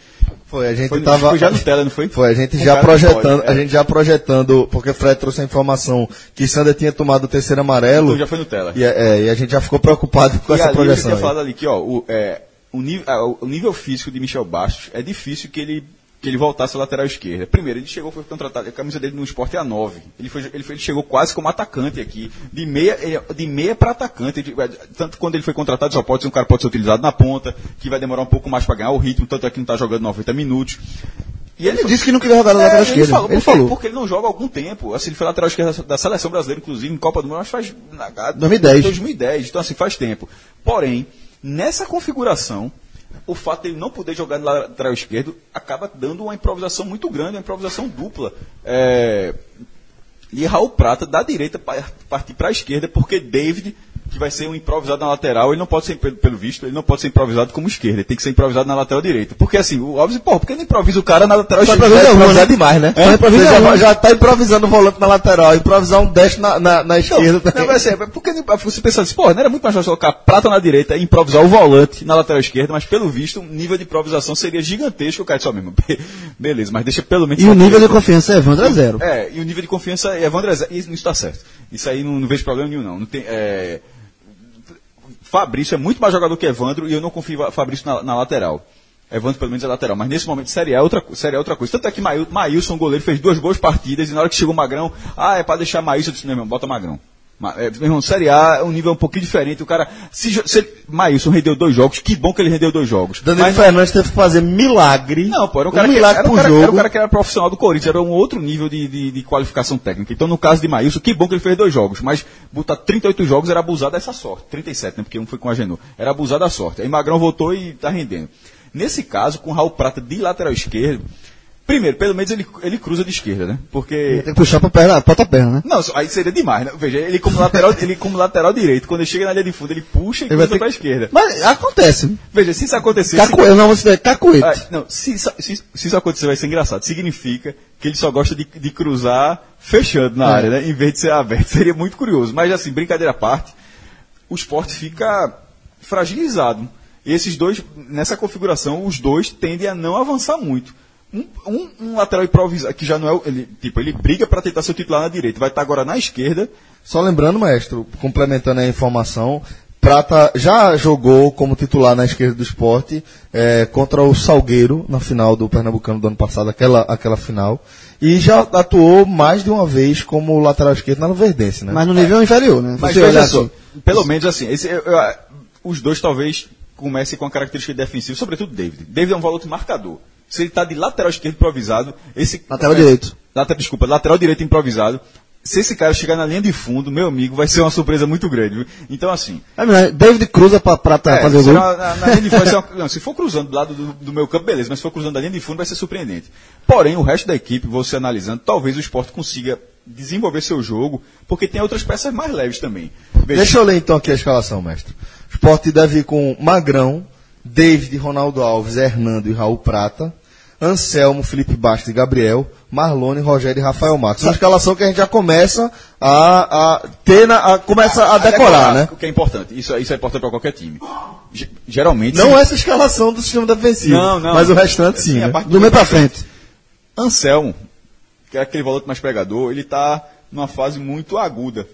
Foi, a gente Foi, tava. foi já no tela, não foi? Foi, a gente já projetando, pódio, é. a gente já projetando, porque o Fred trouxe a informação que Sander tinha tomado o terceiro amarelo. Então já foi no tela. E, é, e a gente já ficou preocupado com E essa ali, eu projeção. tinha aí. falado ali que, ó, o, é, o, nível, o nível físico de Michel Bastos é difícil que ele que ele voltasse à lateral esquerda. Primeiro, ele chegou, foi contratado, a camisa dele no esporte é a 9. Ele, foi, ele, foi, ele chegou quase como atacante aqui, de meia, de meia para atacante. Tanto quando ele foi contratado, só pode ser um cara pode ser utilizado na ponta, que vai demorar um pouco mais para ganhar o ritmo, tanto é que não está jogando 90 minutos. E ele, ele disse que não queria jogar na lateral é, esquerda. Ele falou, ele porque, falou. Porque ele não joga há algum tempo. Assim, ele foi lateral esquerda da seleção brasileira, inclusive, em Copa do Mundo, mas faz. 2010. 2010. Então, assim, faz tempo. Porém, nessa configuração, o fato de ele não poder jogar no lateral esquerdo acaba dando uma improvisação muito grande, uma improvisação dupla. É, e Raul Prata da direita partir para a esquerda, porque David que vai ser um improvisado na lateral, ele não pode ser, pelo visto, ele não pode ser improvisado como esquerda, ele tem que ser improvisado na lateral direita. Porque assim, o Alves, porra, por que não improvisa o cara na lateral esquerda? É improvisar demais, né? É, Você já, já tá improvisando o volante na lateral, improvisar um dash na, na, na esquerda não, não, vai ser, porque você pensa assim, porra, não era muito mais fácil colocar prata na direita e improvisar o volante na lateral esquerda, mas pelo visto, o nível de improvisação seria gigantesco, o cara só mesmo. Beleza, mas deixa pelo menos. E o nível de confiança é Evandro é zero. É, e o nível de confiança é Evandro é zero. Isso, isso tá certo. Isso aí não, não vejo problema nenhum, não. não tem, é, Fabrício é muito mais jogador que Evandro e eu não confio em Fabrício na, na lateral. Evandro pelo menos é lateral, mas nesse momento Série é outra, série é outra coisa. Tanto é que Maílson, goleiro, fez duas boas partidas e na hora que chegou o Magrão, ah, é para deixar Maílson, eu disse, irmão, bota Magrão. É, meu irmão, Série A é um nível um pouquinho diferente. O cara. Se, se Maílson rendeu dois jogos, que bom que ele rendeu dois jogos. Danilo Mas, Fernandes teve que fazer milagre. Não, pô, era um cara, um que, milagre era, um cara, jogo. era um cara que era profissional do Corinthians, era um outro nível de, de, de, qualificação técnica. Então, no caso de Maílson, que bom que ele fez dois jogos. Mas botar 38 jogos era abusar dessa sorte. 37, né? Porque um foi com a Genô. Era abusar da sorte. Aí Magrão voltou e tá rendendo. Nesse caso, com o Raul Prata de lateral esquerdo, Primeiro, pelo menos ele, ele cruza de esquerda, né? Porque. Tem que puxar pra perna, pra perna, né? Não, aí seria demais, né? Veja, ele como lateral, ele como lateral direito, quando ele chega na linha de fundo, ele puxa e ele cruza ter... pra esquerda. Mas acontece. Veja, se isso acontecer. Cacu... Se... Não, você cacuete. Ah, não, se, se, se, isso acontecer, vai ser engraçado. Significa que ele só gosta de, de cruzar fechando na é. área, né? Em vez de ser aberto. Seria muito curioso. Mas assim, brincadeira à parte, o esporte fica fragilizado. E esses dois, nessa configuração, os dois tendem a não avançar muito. Um, um, um, lateral improvisado, que já não é. Ele, tipo, ele briga para tentar ser titular na direita, vai estar agora na esquerda. Só lembrando, mestre, complementando a informação, Prata já jogou como titular na esquerda do esporte é, contra o Salgueiro na final do Pernambucano do ano passado, aquela, aquela final. E já atuou mais de uma vez como lateral esquerdo na Luverdense, né? Mas no nível é. inferior, né? Mas veja assim. pelo menos assim, esse, eu, eu, os dois talvez comecem com a característica defensiva, sobretudo David. David é um volante marcador. Se ele está de lateral esquerdo improvisado, esse. Lateral é, direito. Lateral, desculpa, lateral direito improvisado. Se esse cara chegar na linha de fundo, meu amigo, vai ser uma surpresa muito grande. Viu? Então, assim. É, David cruza para é, fazer o gol. Na, na, linha de fundo, uma, não, se for cruzando do lado do, do, meu campo, beleza, mas se for cruzando da linha de fundo, vai ser surpreendente. Porém, o resto da equipe, você analisando, talvez o esporte consiga desenvolver seu jogo, porque tem outras peças mais leves também. Veja. Deixa eu ler então aqui a escalação, mestre. O esporte deve ir com Magrão, David, Ronaldo Alves, Hernando e Raul Prata. Anselmo, Felipe Bastos e Gabriel, Marlone, Rogério e Rafael Marques. Uma escalação que a gente já começa a, a ter, na, a, começa a, a, decorar, decorar, né? O que é importante. Isso, isso é importante para qualquer time. G geralmente. Não sim. essa escalação do sistema defensivo. Não, não. Mas o restante sim. sim né? Do meio para frente. Anselmo, que é aquele volante mais pregador, ele está numa fase muito aguda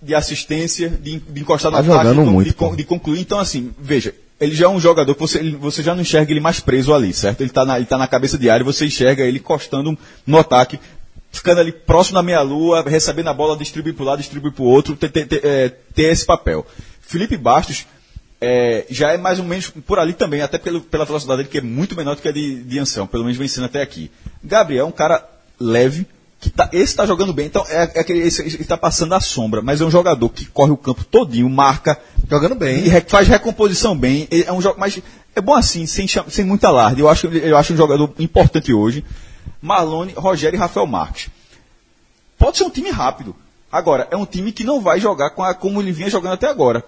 de assistência, de, de encostar tá na parte, muito, de, de, concluir. Então, assim, veja, ele já é um jogador que você, você já não enxerga ele mais preso ali, certo? Ele está na, ele tá na cabeça de área e você enxerga ele encostando no ataque, ficando ali próximo da meia-lua, recebendo a bola, distribuir para um lado, distribuir para o outro, ter, ter, ter, é, ter, esse papel. Felipe Bastos é, já é mais ou menos por ali também, até pelo, pela velocidade dele, que é muito menor do que a de, de Anselmo, pelo menos vencendo até aqui. Gabriel é um cara leve, que tá, esse está jogando bem, então é, é aquele, esse está passando a sombra, mas é um jogador que corre o campo todinho, marca, jogando bem, e faz recomposição bem, é um jogo, mas é bom assim, sem, sem muita alarde. Eu acho, eu acho um jogador importante hoje. Marlone, Rogério e Rafael Marques. Pode ser um time rápido. Agora, é um time que não vai jogar com a, como ele vinha jogando até agora.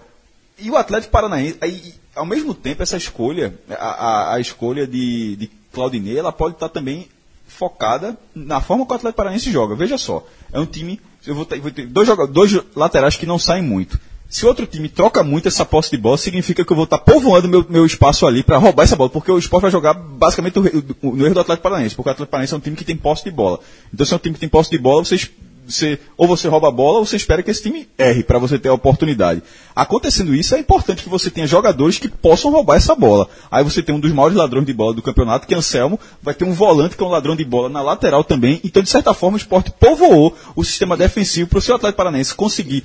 E o Atlético Paranaense, aí, ao mesmo tempo, essa escolha, a, a, a escolha de, de Claudinei, ela pode estar também focada na forma que o Atlético Paranaense joga. Veja só, é um time. Eu vou ter, vou ter dois, dois laterais que não saem muito. Se outro time troca muito essa posse de bola, significa que eu vou estar povoando meu, meu espaço ali para roubar essa bola, porque o esporte vai jogar basicamente no erro do Atlético Paranaense, porque o Atlético Paranaense é um time que tem posse de bola. Então, se é um time que tem posse de bola, vocês você, ou você rouba a bola, ou você espera que esse time erre para você ter a oportunidade. Acontecendo isso, é importante que você tenha jogadores que possam roubar essa bola. Aí você tem um dos maiores ladrões de bola do campeonato, que é Anselmo, vai ter um volante que é um ladrão de bola na lateral também. Então, de certa forma, o esporte povoou o sistema defensivo para o seu Atlético Paranaense conseguir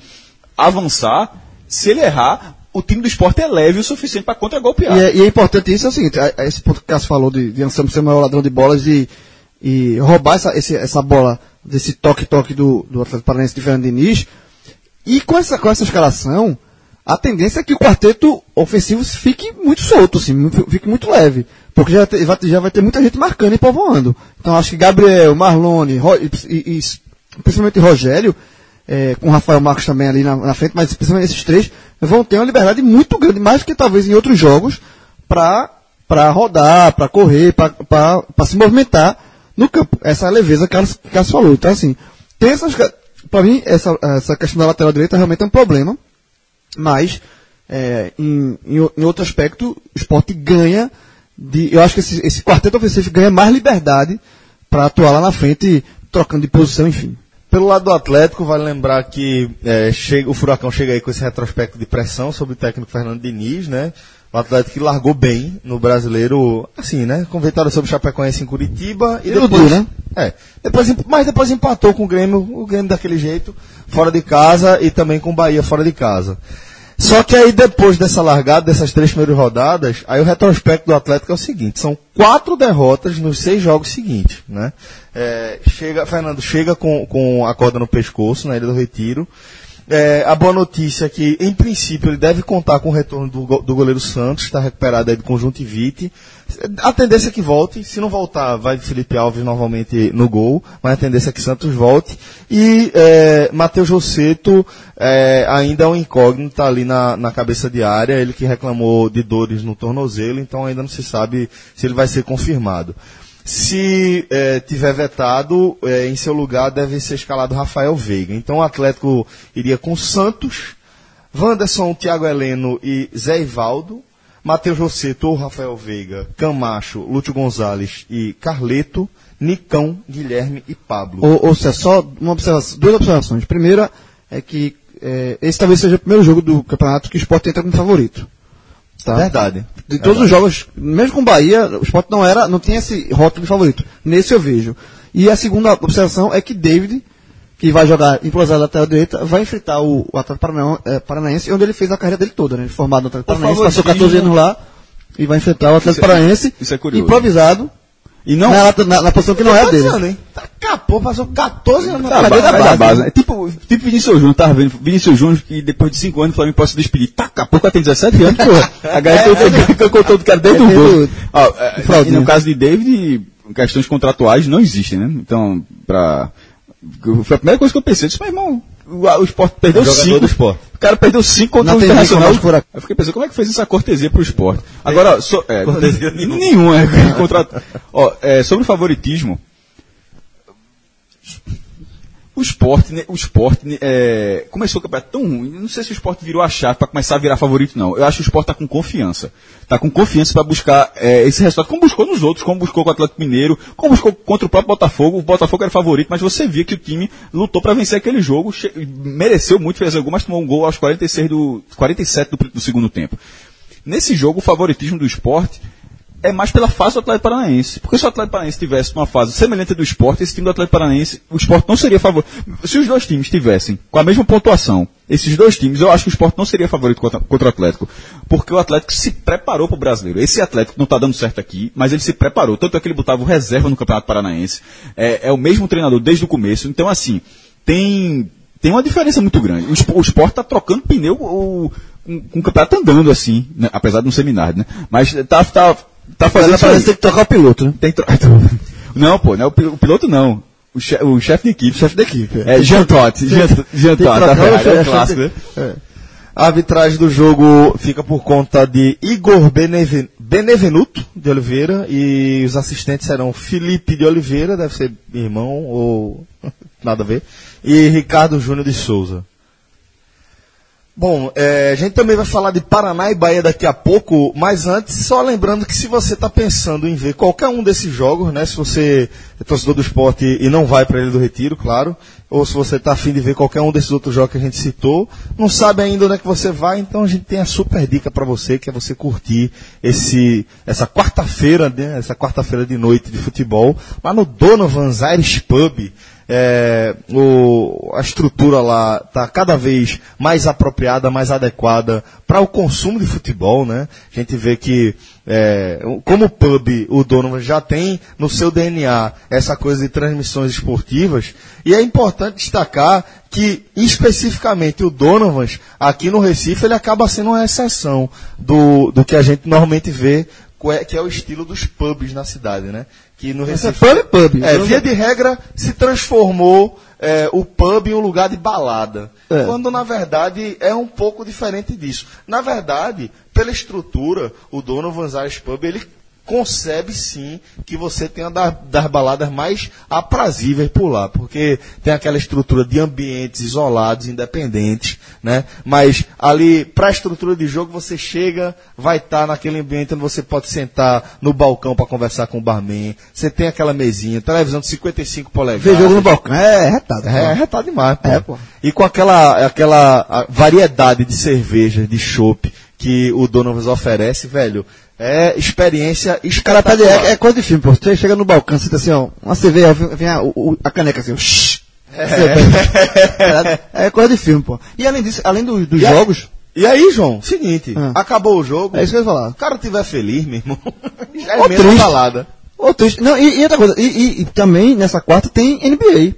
avançar. Se ele errar, o time do esporte é leve o suficiente para contra-golpear. E é, e é importante isso, é o seguinte, é- é esse ponto que o Cássio falou de, de Anselmo ser o maior ladrão de bolas e, e roubar essa, esse- essa bola desse toque-toque do, do Atlético Paranaense de Fernando Diniz, e com essa, com essa escalação, a tendência é que o quarteto ofensivo fique muito solto, assim, fique muito leve. Porque já, ter- já vai ter muita gente marcando e povoando. Então acho que Gabriel, Marlone, e, e- principalmente Rogério, é, com Rafael Marcos também ali na, na frente, mas principalmente esses três, vão ter uma liberdade muito grande, mais do que talvez em outros jogos, para rodar, para correr, para se movimentar no campo. Essa leveza que Carlos, Carlos falou. Então, assim, tem essas. Para mim, essa, essa questão da lateral direita realmente é um problema, mas é, em, em, em outro aspecto, o esporte ganha. De, eu acho que esse, esse quarteto ofensivo ganha mais liberdade para atuar lá na frente, trocando de posição, enfim. Pelo lado do Atlético, vale lembrar que é, chega- o Furacão chega aí com esse retrospecto de pressão sobre o técnico Fernando Diniz, né? O Atlético que largou bem no brasileiro, assim, né? Com vitória sobre o Chapecoense em Curitiba e depois. né? É. Depois, mas depois empatou com o Grêmio, o Grêmio daquele jeito, fora de casa e também com o Bahia fora de casa. Só que aí depois dessa largada, dessas três primeiras rodadas, aí o retrospecto do Atlético é o seguinte, são quatro derrotas nos seis jogos seguintes, né? É, chega, Fernando chega com, com a corda no pescoço na Ilha do Retiro. É, a boa notícia é que, em princípio, ele deve contar com o retorno do, do goleiro Santos, está recuperado aí de conjuntivite. A tendência é que volte, se não voltar, vai Felipe Alves novamente no gol, mas a tendência é que Santos volte. E é, Matheus Rosseto é, ainda é um incógnito tá ali na, na cabeça de área, ele que reclamou de dores no tornozelo, então ainda não se sabe se ele vai ser confirmado. Se eh, tiver vetado, eh, em seu lugar deve ser escalado Rafael Veiga. Então o Atlético iria com Santos, Wanderson, Thiago Heleno e Zé Ivaldo, Matheus Rosseto ou Rafael Veiga, Camacho, Lúcio Gonzalez e Carleto, Nicão, Guilherme e Pablo. Ou, ou seja, só uma observação, duas observações. Primeira é que é, esse talvez seja o primeiro jogo do campeonato que o Sport entra como favorito. Tá? Verdade. De todos os jogos, mesmo com o Bahia, o Sport não era, não tinha esse rótulo de favorito. Nesse eu vejo. E a segunda observação é que David, que vai jogar improvisado lateral direita, vai enfrentar o, o Atlético Paranaense, eh, Paranaense, onde ele fez a carreira dele toda, né? Ele formado no Atlético Paranaense, passou favoritismo- 14 anos lá e vai enfrentar o Atlético Isso é- Paranaense isso é curioso. improvisado E não. na, na- na posição que não é a dele. anos, hein? Tá, capô, passou 14 anos Tá, na ba- da da base. base, né? Tipo, tipo Vinícius Júnior, tava vendo? Vinícius Júnior, que depois de 5 anos o Flamengo pode se despedir. Tá, pouco ela tem 17 anos, porra. A galera que contou do cara desde É, o desde gol. Ó, é, e no caso de David, questões contratuais não existem, né? Então, pra. Foi a primeira coisa que eu pensei. Eu disse, meu irmão, o, Sport perdeu Jogador 5. do Sport. O cara perdeu 5 contra o Internacional. furar. Eu fiquei pensando, como é que fez essa cortesia pro esporte? Agora, so, é, Cortesia nenhuma. nenhuma. é, contra, ó, é, sobre o favoritismo, o esporte, né, o esporte né, é, começou o campeonato tão ruim. Não sei se o esporte virou a chave para começar a virar favorito, não. Eu acho que o esporte está com confiança. Está com confiança para buscar é, esse resultado, como buscou nos outros, como buscou com o Atlético Mineiro, como buscou contra o próprio Botafogo. O Botafogo era favorito, mas você via que o time lutou para vencer aquele jogo, mereceu muito, fez algumas, mas tomou um gol aos 46 do, 47 do, do segundo tempo. Nesse jogo, o favoritismo do esporte é mais pela fase do Atlético Paranaense. Porque se o Atlético Paranaense tivesse uma fase semelhante do esporte, esse time do Atlético Paranaense, o esporte não seria favorito. Se os dois times tivessem com a mesma pontuação, esses dois times, eu acho que o esporte não seria favorito contra, contra o Atlético. Porque o Atlético se preparou para o brasileiro. Esse Atlético não está dando certo aqui, mas ele se preparou. Tanto é que ele botava o reserva no Campeonato Paranaense. É, é o mesmo treinador desde o começo. Então, assim, tem, tem uma diferença muito grande. O, o esporte está trocando pneu o, com, com o campeonato andando, assim, né? apesar de não ser minário, né? Mas tá, tá, tá fazendo isso aí. Que tem que trocar o piloto, né? Tem tro... Não, pô, não é o pi- o piloto não. O, che... o chefe de equipe. Chefe da equipe. É Jean Todt. Jean, Jean Tem que Todt, tá o ferrado, é um clássico, né? É. A arbitragem do jogo fica por conta de Igor Beneven- Benevenuto de Oliveira e os assistentes serão Felipe de Oliveira, deve ser irmão ou nada a ver, e Ricardo Júnior de Souza. Bom, é, a gente também vai falar de Paraná e Bahia daqui a pouco, mas antes, só lembrando que se você está pensando em ver qualquer um desses jogos, né? Se você é torcedor do esporte e não vai para ele do Retiro, claro, ou se você está afim de ver qualquer um desses outros jogos que a gente citou, não sabe ainda onde é que você vai, então a gente tem a super dica para você, que é você curtir esse, essa quarta-feira, né? Essa quarta-feira de noite de futebol, lá no Donovan's Irish Pub é, o, a estrutura lá está cada vez mais apropriada, mais adequada para o consumo de futebol, né? A gente vê que, é, como pub, o Donovan já tem no seu DNA essa coisa de transmissões esportivas, e é importante destacar que, especificamente, o Donovan, aqui no Recife, ele acaba sendo uma exceção do, do que a gente normalmente vê que é o estilo dos pubs na cidade, né? Que no é Recife, pub e pub. é, via de regra, se transformou é, o pub em um lugar de balada. É. Quando, na verdade, é um pouco diferente disso. Na verdade, pela estrutura, o Donovan's Irish Pub, ele concebe sim que você tenha da- das baladas mais aprazíveis por lá, porque tem aquela estrutura de ambientes isolados, independentes, né? Mas ali, para a estrutura de jogo, você chega, vai estar naquele ambiente onde você pode sentar no balcão para conversar com o barman, você tem aquela mesinha, televisão de 55 polegadas. Ver jogo no balcão. É, retado. É, é retado demais, pô. É, pô. E com aquela, aquela variedade de cervejas, de chopp que o Donovan oferece, velho, é experiência Cara, tá de, espetacular. é, é coisa de filme, pô. Você chega no balcão, você tá assim, ó, uma cerveja, vem, vem a, o- a caneca assim, ó, shhh. É. é coisa de filme, pô. E além disso, além do- dos E jogos, E aí, João, seguinte, Ah. acabou o jogo. é isso que eu ia falar. O cara estiver feliz, meu irmão, já é Ou menos triste. balada. Ô, triste. Não, e, e outra coisa, e, e- e também nessa quarta tem NBA.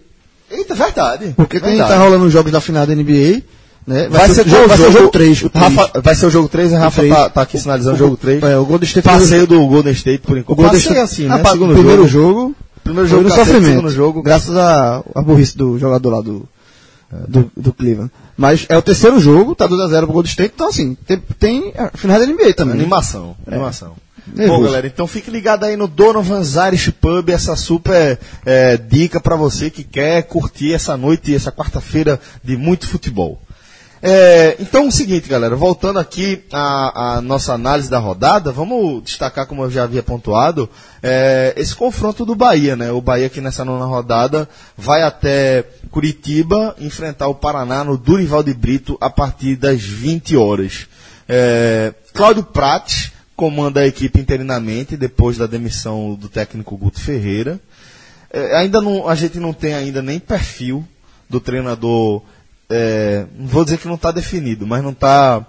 Eita, verdade. Porque tem, verdade. tá rolando os jogos da final da NBA, né? Vai, ser, jogo, vai ser o jogo 3. O três. Rafa, vai ser o jogo 3, a Rafa três. tá, tá aqui sinalizando o jogo 3. É, o Golden State Passeio do Golden State por enquanto. O Golden Passeio State, assim, né? Ah, pa- Segundo primeiro jogo. jogo. Primeiro jogo no sofrimento. segundo jogo. Graças à à burrice do jogador lá do, do, do Cleveland. Mas é o terceiro jogo, tá 2x0 pro Golden State, então assim, tem, tem a final da NBA também. né? Animação, animação. Bom, Nervoso. galera, então fique ligado aí no Donovan's Irish Pub, essa super é, dica para você que quer curtir essa noite, essa quarta-feira de muito futebol. É, então, é o seguinte, galera, voltando aqui à, à nossa análise da rodada, vamos destacar, como eu já havia pontuado, é, esse confronto do Bahia, né? O Bahia que nessa nona rodada vai até Curitiba enfrentar o Paraná no Durival de Brito a partir das 20 horas. É, Cláudio Prates comanda a equipe interinamente depois da demissão do técnico Guto Ferreira. É, ainda não, a gente não tem ainda nem perfil do treinador. É, vou dizer que não está definido, mas não está.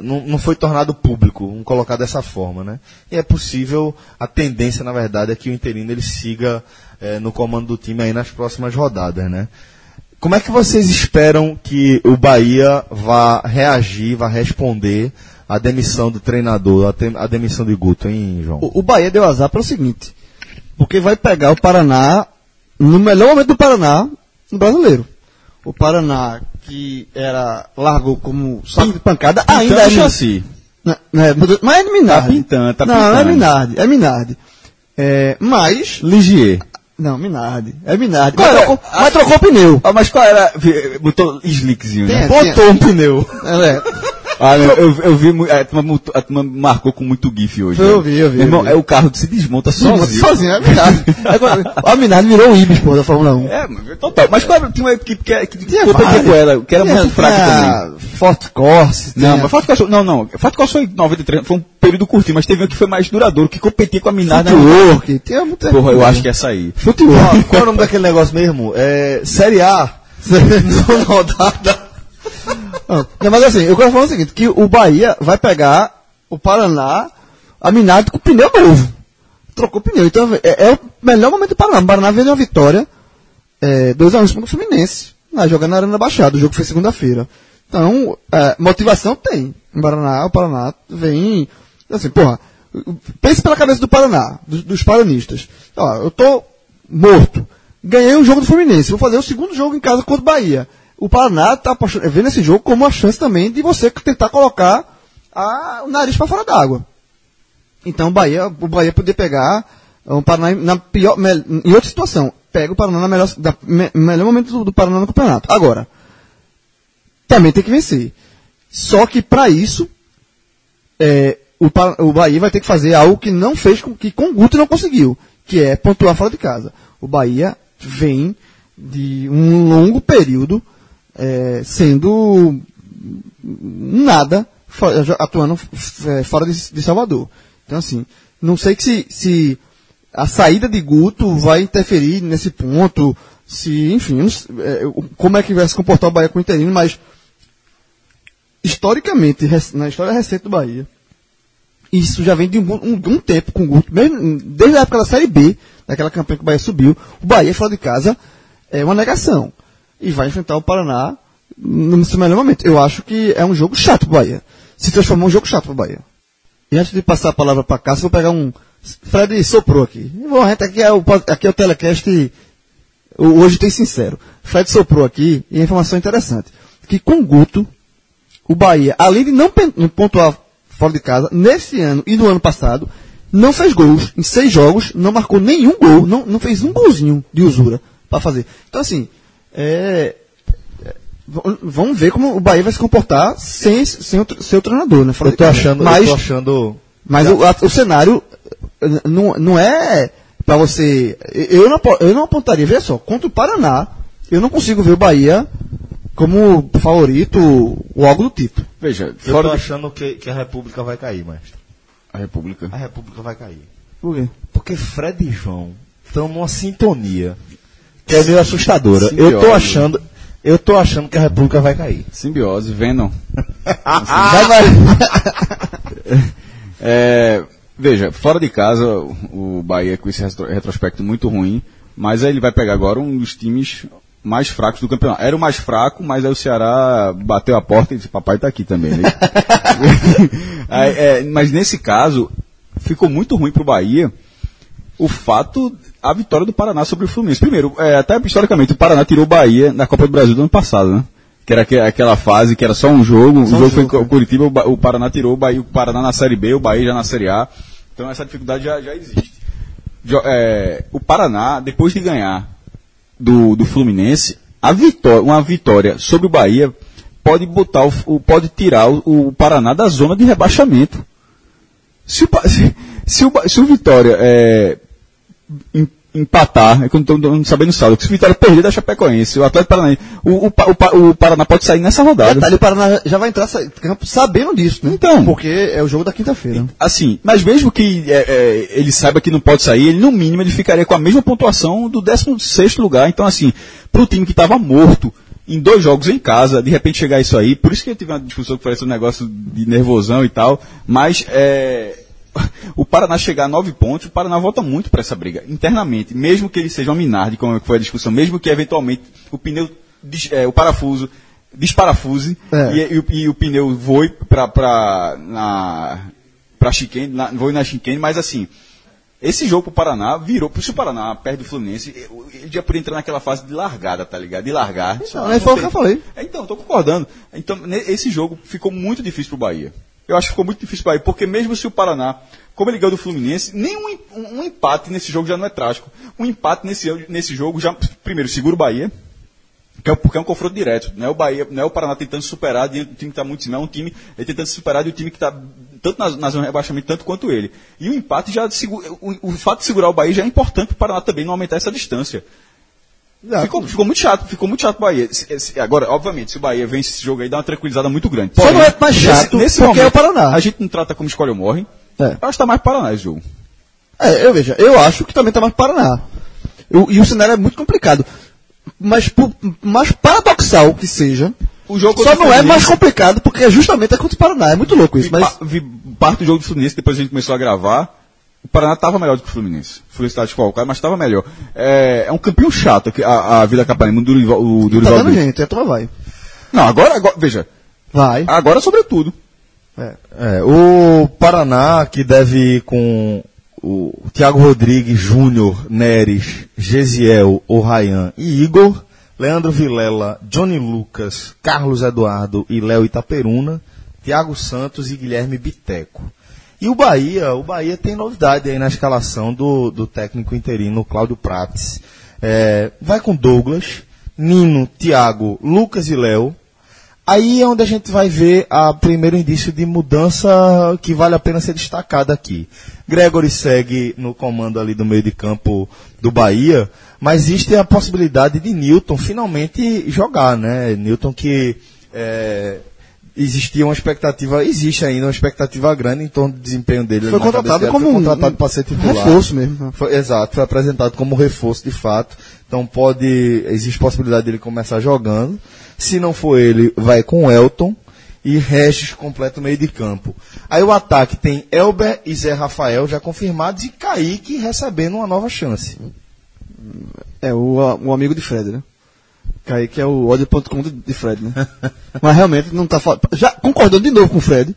Não, não foi tornado público, vamos colocar dessa forma, né? E é possível, a tendência, na verdade, é que o interino ele siga é, no comando do time aí nas próximas rodadas, né? Como é que vocês esperam que o Bahia vá reagir, vá responder à demissão do treinador, à, tem- à demissão de Guto, hein, João? O, o Bahia deu azar para o seguinte, porque vai pegar o Paraná no melhor momento do Paraná no brasileiro. O Paraná que era largou como saco de pancada ainda é Chassi. Não, não é, mas é Minardi. Tá pintando, tá Não, é pintando. Minardi, é Minardi. É, mas Ligier. não, Minardi, é Minardi. Mas, trocou, mas trocou o pneu. Ah, mas qual era? Botou slickzinho, né? Botou um pneu. É, Ah, não, eu, eu vi, a turma, muito- a turma marcou com muito gif hoje. Eu né? vi, eu vi, Meu irmão, eu vi. é o carro que se desmonta sozinho. sozinho, é Minardi. Agora, a Minardi virou o Ibis, pô, da Fórmula 1. É, mas total. Mas? Tinha uma equipe que, que, que Tinha competia com ela, que era Tinha- muito fraca tinha também. Forte Corse. Não, mas Forte Costa, não, não. Forte Costa foi em 93, foi um período curtinho, mas teve um que foi mais duradouro, que competia com a Minardi. Footwork, tinha muita Porra, eu acho que é essa aí. Footwork. Qual é o nome daquele negócio mesmo? É, série A. Nona rodada. Não, mas assim, eu quero falar o seguinte, que o Bahia vai pegar o Paraná, a Minardi com pneu novo. Trocou pneu. Então é, é o melhor momento do Paraná. O Paraná de uma vitória, é, 2x1 em cima do Fluminense, lá, jogando na Arena Baixada. O jogo foi segunda-feira. Então, é, motivação tem. O Paraná, o Paraná vem, assim, porra, pense pela cabeça do Paraná, dos, dos paranistas. Ó, eu tô morto. Ganhei o jogo do Fluminense. Vou fazer o segundo jogo em casa contra o Bahia. O Paraná está vendo esse jogo como uma chance também de você tentar colocar a- o nariz para fora d'água. Então o Bahia, o Bahia poder pegar o Paraná na pior, em outra situação. Pega o Paraná na melhor, me- melhor momento do, do Paraná no campeonato. Agora, também tem que vencer. Só que para isso, é, o, o Bahia vai ter que fazer algo que não fez que com o Guto não conseguiu, que é pontuar fora de casa. O Bahia vem de um longo período é, sendo nada atuando é, fora de, Salvador. Então, assim, não sei que se, se a saída de Guto vai interferir nesse ponto, se, enfim, é, como é que vai se comportar o Bahia com o interino, mas historicamente, na história recente do Bahia, isso já vem de um, um- um tempo com o Guto, mesmo desde a época da Série B, daquela campanha que o Bahia subiu, o Bahia fora de casa é uma negação. E vai enfrentar o Paraná no seu melhor momento. Eu acho que é um jogo chato pro Bahia. Se transformou um jogo chato pro Bahia. E antes de passar a palavra para Cássio, vou pegar um. Fred soprou aqui. Bom, aqui é o, aqui é o telecast. o- Hoje tem sincero. Fred soprou aqui e a informação interessante. Que com o Guto, o Bahia, além de não pontuar fora de casa, nesse ano e no ano passado, não fez gols. Em seis jogos, não marcou nenhum gol, não, não fez um golzinho de usura para fazer. Então, assim, é, é, vamos ver como o Bahia vai se comportar sem, sem o, seu treinador, né? Fora Eu tô achando, Mas, eu tô achando. mas o, a- o cenário eh, não, não é para você. Eu não, eu não apontaria, veja só, contra o Paraná, eu não consigo ver o Bahia como favorito ou algo do tipo. Veja, Eu fora tô de... achando que, que a República vai cair, mestre. a República. A República vai cair. Por quê? Porque Fred e João estão numa sintonia que é meio assustadora. Simbiose. Eu tô achando, eu tô achando que a República vai cair. Simbiose, Venom. Vai, vai. É, veja, fora de casa, o Bahia com esse retro- retrospecto muito ruim, mas aí ele vai pegar agora um dos times mais fracos do campeonato. Era o mais fraco, mas aí o Ceará bateu a porta e disse, papai tá aqui também, né? Aí, é, mas nesse caso, ficou muito ruim pro Bahia o fato, a vitória do Paraná sobre o Fluminense. Primeiro, é, até historicamente, o Paraná tirou o Bahia da Copa do Brasil do ano passado, né? Que era aque- aquela fase que era só um jogo, o Só um jogo foi em jogo, Curitiba, o, o Paraná tirou o Bahia, o Paraná na Série B, o Bahia já na Série A. Então essa dificuldade já, já existe. É, o Paraná, depois de ganhar do, do Fluminense, a vitória, uma vitória sobre o Bahia pode botar o, o- pode tirar o, o Paraná da zona de rebaixamento. Se o, se, se o, se o Vitória é, empatar, é que eu não estou sabendo o saldo, se o Vitória perder da Chapecoense, o Atlético Paranaense, o, o, o, o Paraná pode sair nessa rodada. Detalhe, o Paraná já vai entrar campo sabendo disso, né? Então. Porque é o jogo da quinta-feira. Assim, mas mesmo que é, é, ele saiba que não pode sair, ele no mínimo ele ficaria com a mesma pontuação do 16 lugar. Então, assim, para o time que estava morto em dois jogos em casa, de repente chegar isso aí, por isso que eu tive uma discussão que parece um negócio de nervosão e tal, mas é, o Paraná chegar a nove pontos, o Paraná volta muito para essa briga, internamente, mesmo que ele seja uma Minardi, como foi a discussão, mesmo que eventualmente o pneu, é, o parafuso desparafuse É. e, e o- e o pneu voe para na, chicane, na, voe na chicane, mas assim, esse jogo pro Paraná virou, se o Paraná perde o Fluminense, ele já podia entrar naquela fase de largada, tá ligado? De largar. Então, aí foi o que eu falei. É, Então, tô concordando. Então, esse jogo ficou muito difícil pro Bahia. Eu acho que ficou muito difícil pro Bahia, porque mesmo se o Paraná, como ele ganhou do Fluminense, nenhum um, um empate nesse jogo já não é trágico. Um empate nesse, nesse jogo já, primeiro, segura o Bahia, que é, porque é um confronto direto. Não é o Bahia, não é o Paraná tentando superar, o time que está muito em cima, é um time ele tentando superar de um time que está tanto na, na zona de rebaixamento, tanto quanto ele. E o empate já, o, o fato de segurar o Bahia já é importante para o Paraná também não aumentar essa distância. Ficou, ficou muito chato, ficou muito chato o Bahia. Se- se- agora, obviamente, se o Bahia vence esse jogo aí, dá uma tranquilizada muito grande. Só não é mais chato porque é o Paraná. A gente não trata como escolhe ou morre. É. Eu acho que tá mais Paraná esse jogo. É, eu veja, eu acho que também tá mais Paraná. Eu- e o cenário é muito complicado. Mas por mais paradoxal que seja, O jogo só não é mais complicado porque é justamente é contra o Paraná. É muito louco isso. Vi, Mas pa- vi parte do jogo do Fluminense, depois a gente começou a gravar. O Paraná estava melhor do que o Fluminense. O Fluminense estava desfalcado, mas estava melhor. É, é um campinho chato que a, a Vila Capanema, o Durival, o tá Durival dando Brito. gente, a turma vai. Não, agora, agora, veja, Vai. agora sobretudo. É, o Paraná, que deve ir com o Thiago Rodrigues, Júnior, Neres, Gesiel, Orrayan e Igor, Leandro Vilela, Johnny Lucas, Carlos Eduardo e Léo Itaperuna, Thiago Santos e Guilherme Biteco. E o Bahia, o Bahia tem novidade aí na escalação do, do técnico interino Cláudio Prates. É, vai com Douglas, Nino, Thiago, Lucas e Léo, Aí é onde a gente vai ver a primeiro indício de mudança que vale a pena ser destacado aqui. Gregory segue no comando ali do meio de campo do Bahia, mas existe a possibilidade de Newton finalmente jogar, né? Newton que é, existia uma expectativa, existe ainda uma expectativa grande em torno do desempenho dele. Foi contratado como foi um- contratado para ser titular. Reforço mesmo. Foi- exato, foi apresentado como reforço de fato. Então pode. Existe possibilidade dele começar jogando. Se não for ele, vai com o Elton e Regis completa o meio de campo. Aí o ataque tem Elber e Zé Rafael já confirmados e Kaique recebendo uma nova chance. É o, o amigo de Fred, né? Kaique é o ódio.com de, Fred, né? Mas realmente não tá falando. Já concordando de novo com o Fred.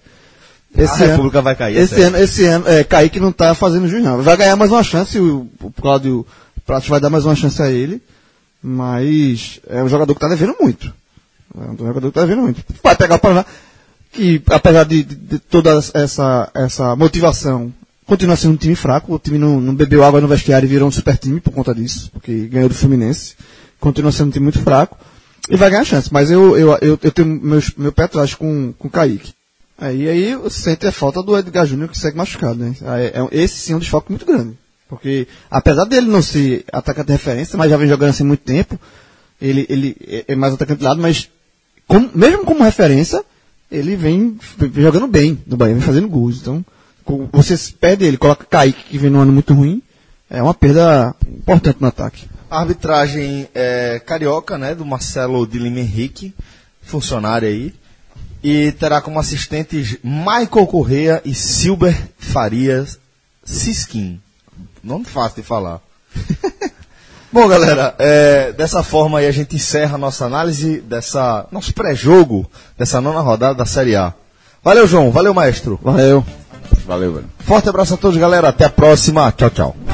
Esse a ano, República vai cair. é esse ano, esse ano, é, Kaique não tá fazendo jus, não. Vai ganhar mais uma chance, o, o Cláudio Prato vai dar mais uma chance a ele, mas é um jogador que tá devendo muito. É um jogador que tá devendo muito. Vai pegar o Paraná, que apesar de, de- de toda essa, essa motivação, continua sendo um time fraco, o time não, não bebeu água no vestiário e virou um super time por conta disso, porque ganhou do Fluminense. Continua sendo um time muito fraco e vai ganhar chance, mas eu, eu, eu, eu tenho meus, meu pé atrás com, com o Kaique. Aí, aí você sente a falta do Edgar Júnior que segue machucado, né? É esse sim é um desfoque muito grande. Porque, apesar dele não ser atacante de referência, mas já vem jogando assim muito tempo, ele, ele é- é mais atacante de lado, mas como- mesmo como referência, ele vem, vem jogando bem no Bahia, vem fazendo gols. Então, você perde ele, coloca Kaique, que vem num ano muito ruim, é uma perda importante no ataque. A arbitragem é, carioca, né, do Marcelo de Lima Henrique, funcionário aí. E terá como assistentes Michael Correa e Silber Farias Siskin. Nome fácil de falar. Bom, galera, é, dessa forma aí a gente encerra a nossa análise dessa nosso pré-jogo dessa nona rodada da Série A. Valeu, João. Valeu, maestro. Valeu. Valeu, velho. Forte abraço a todos, galera. Até a próxima. Tchau, tchau.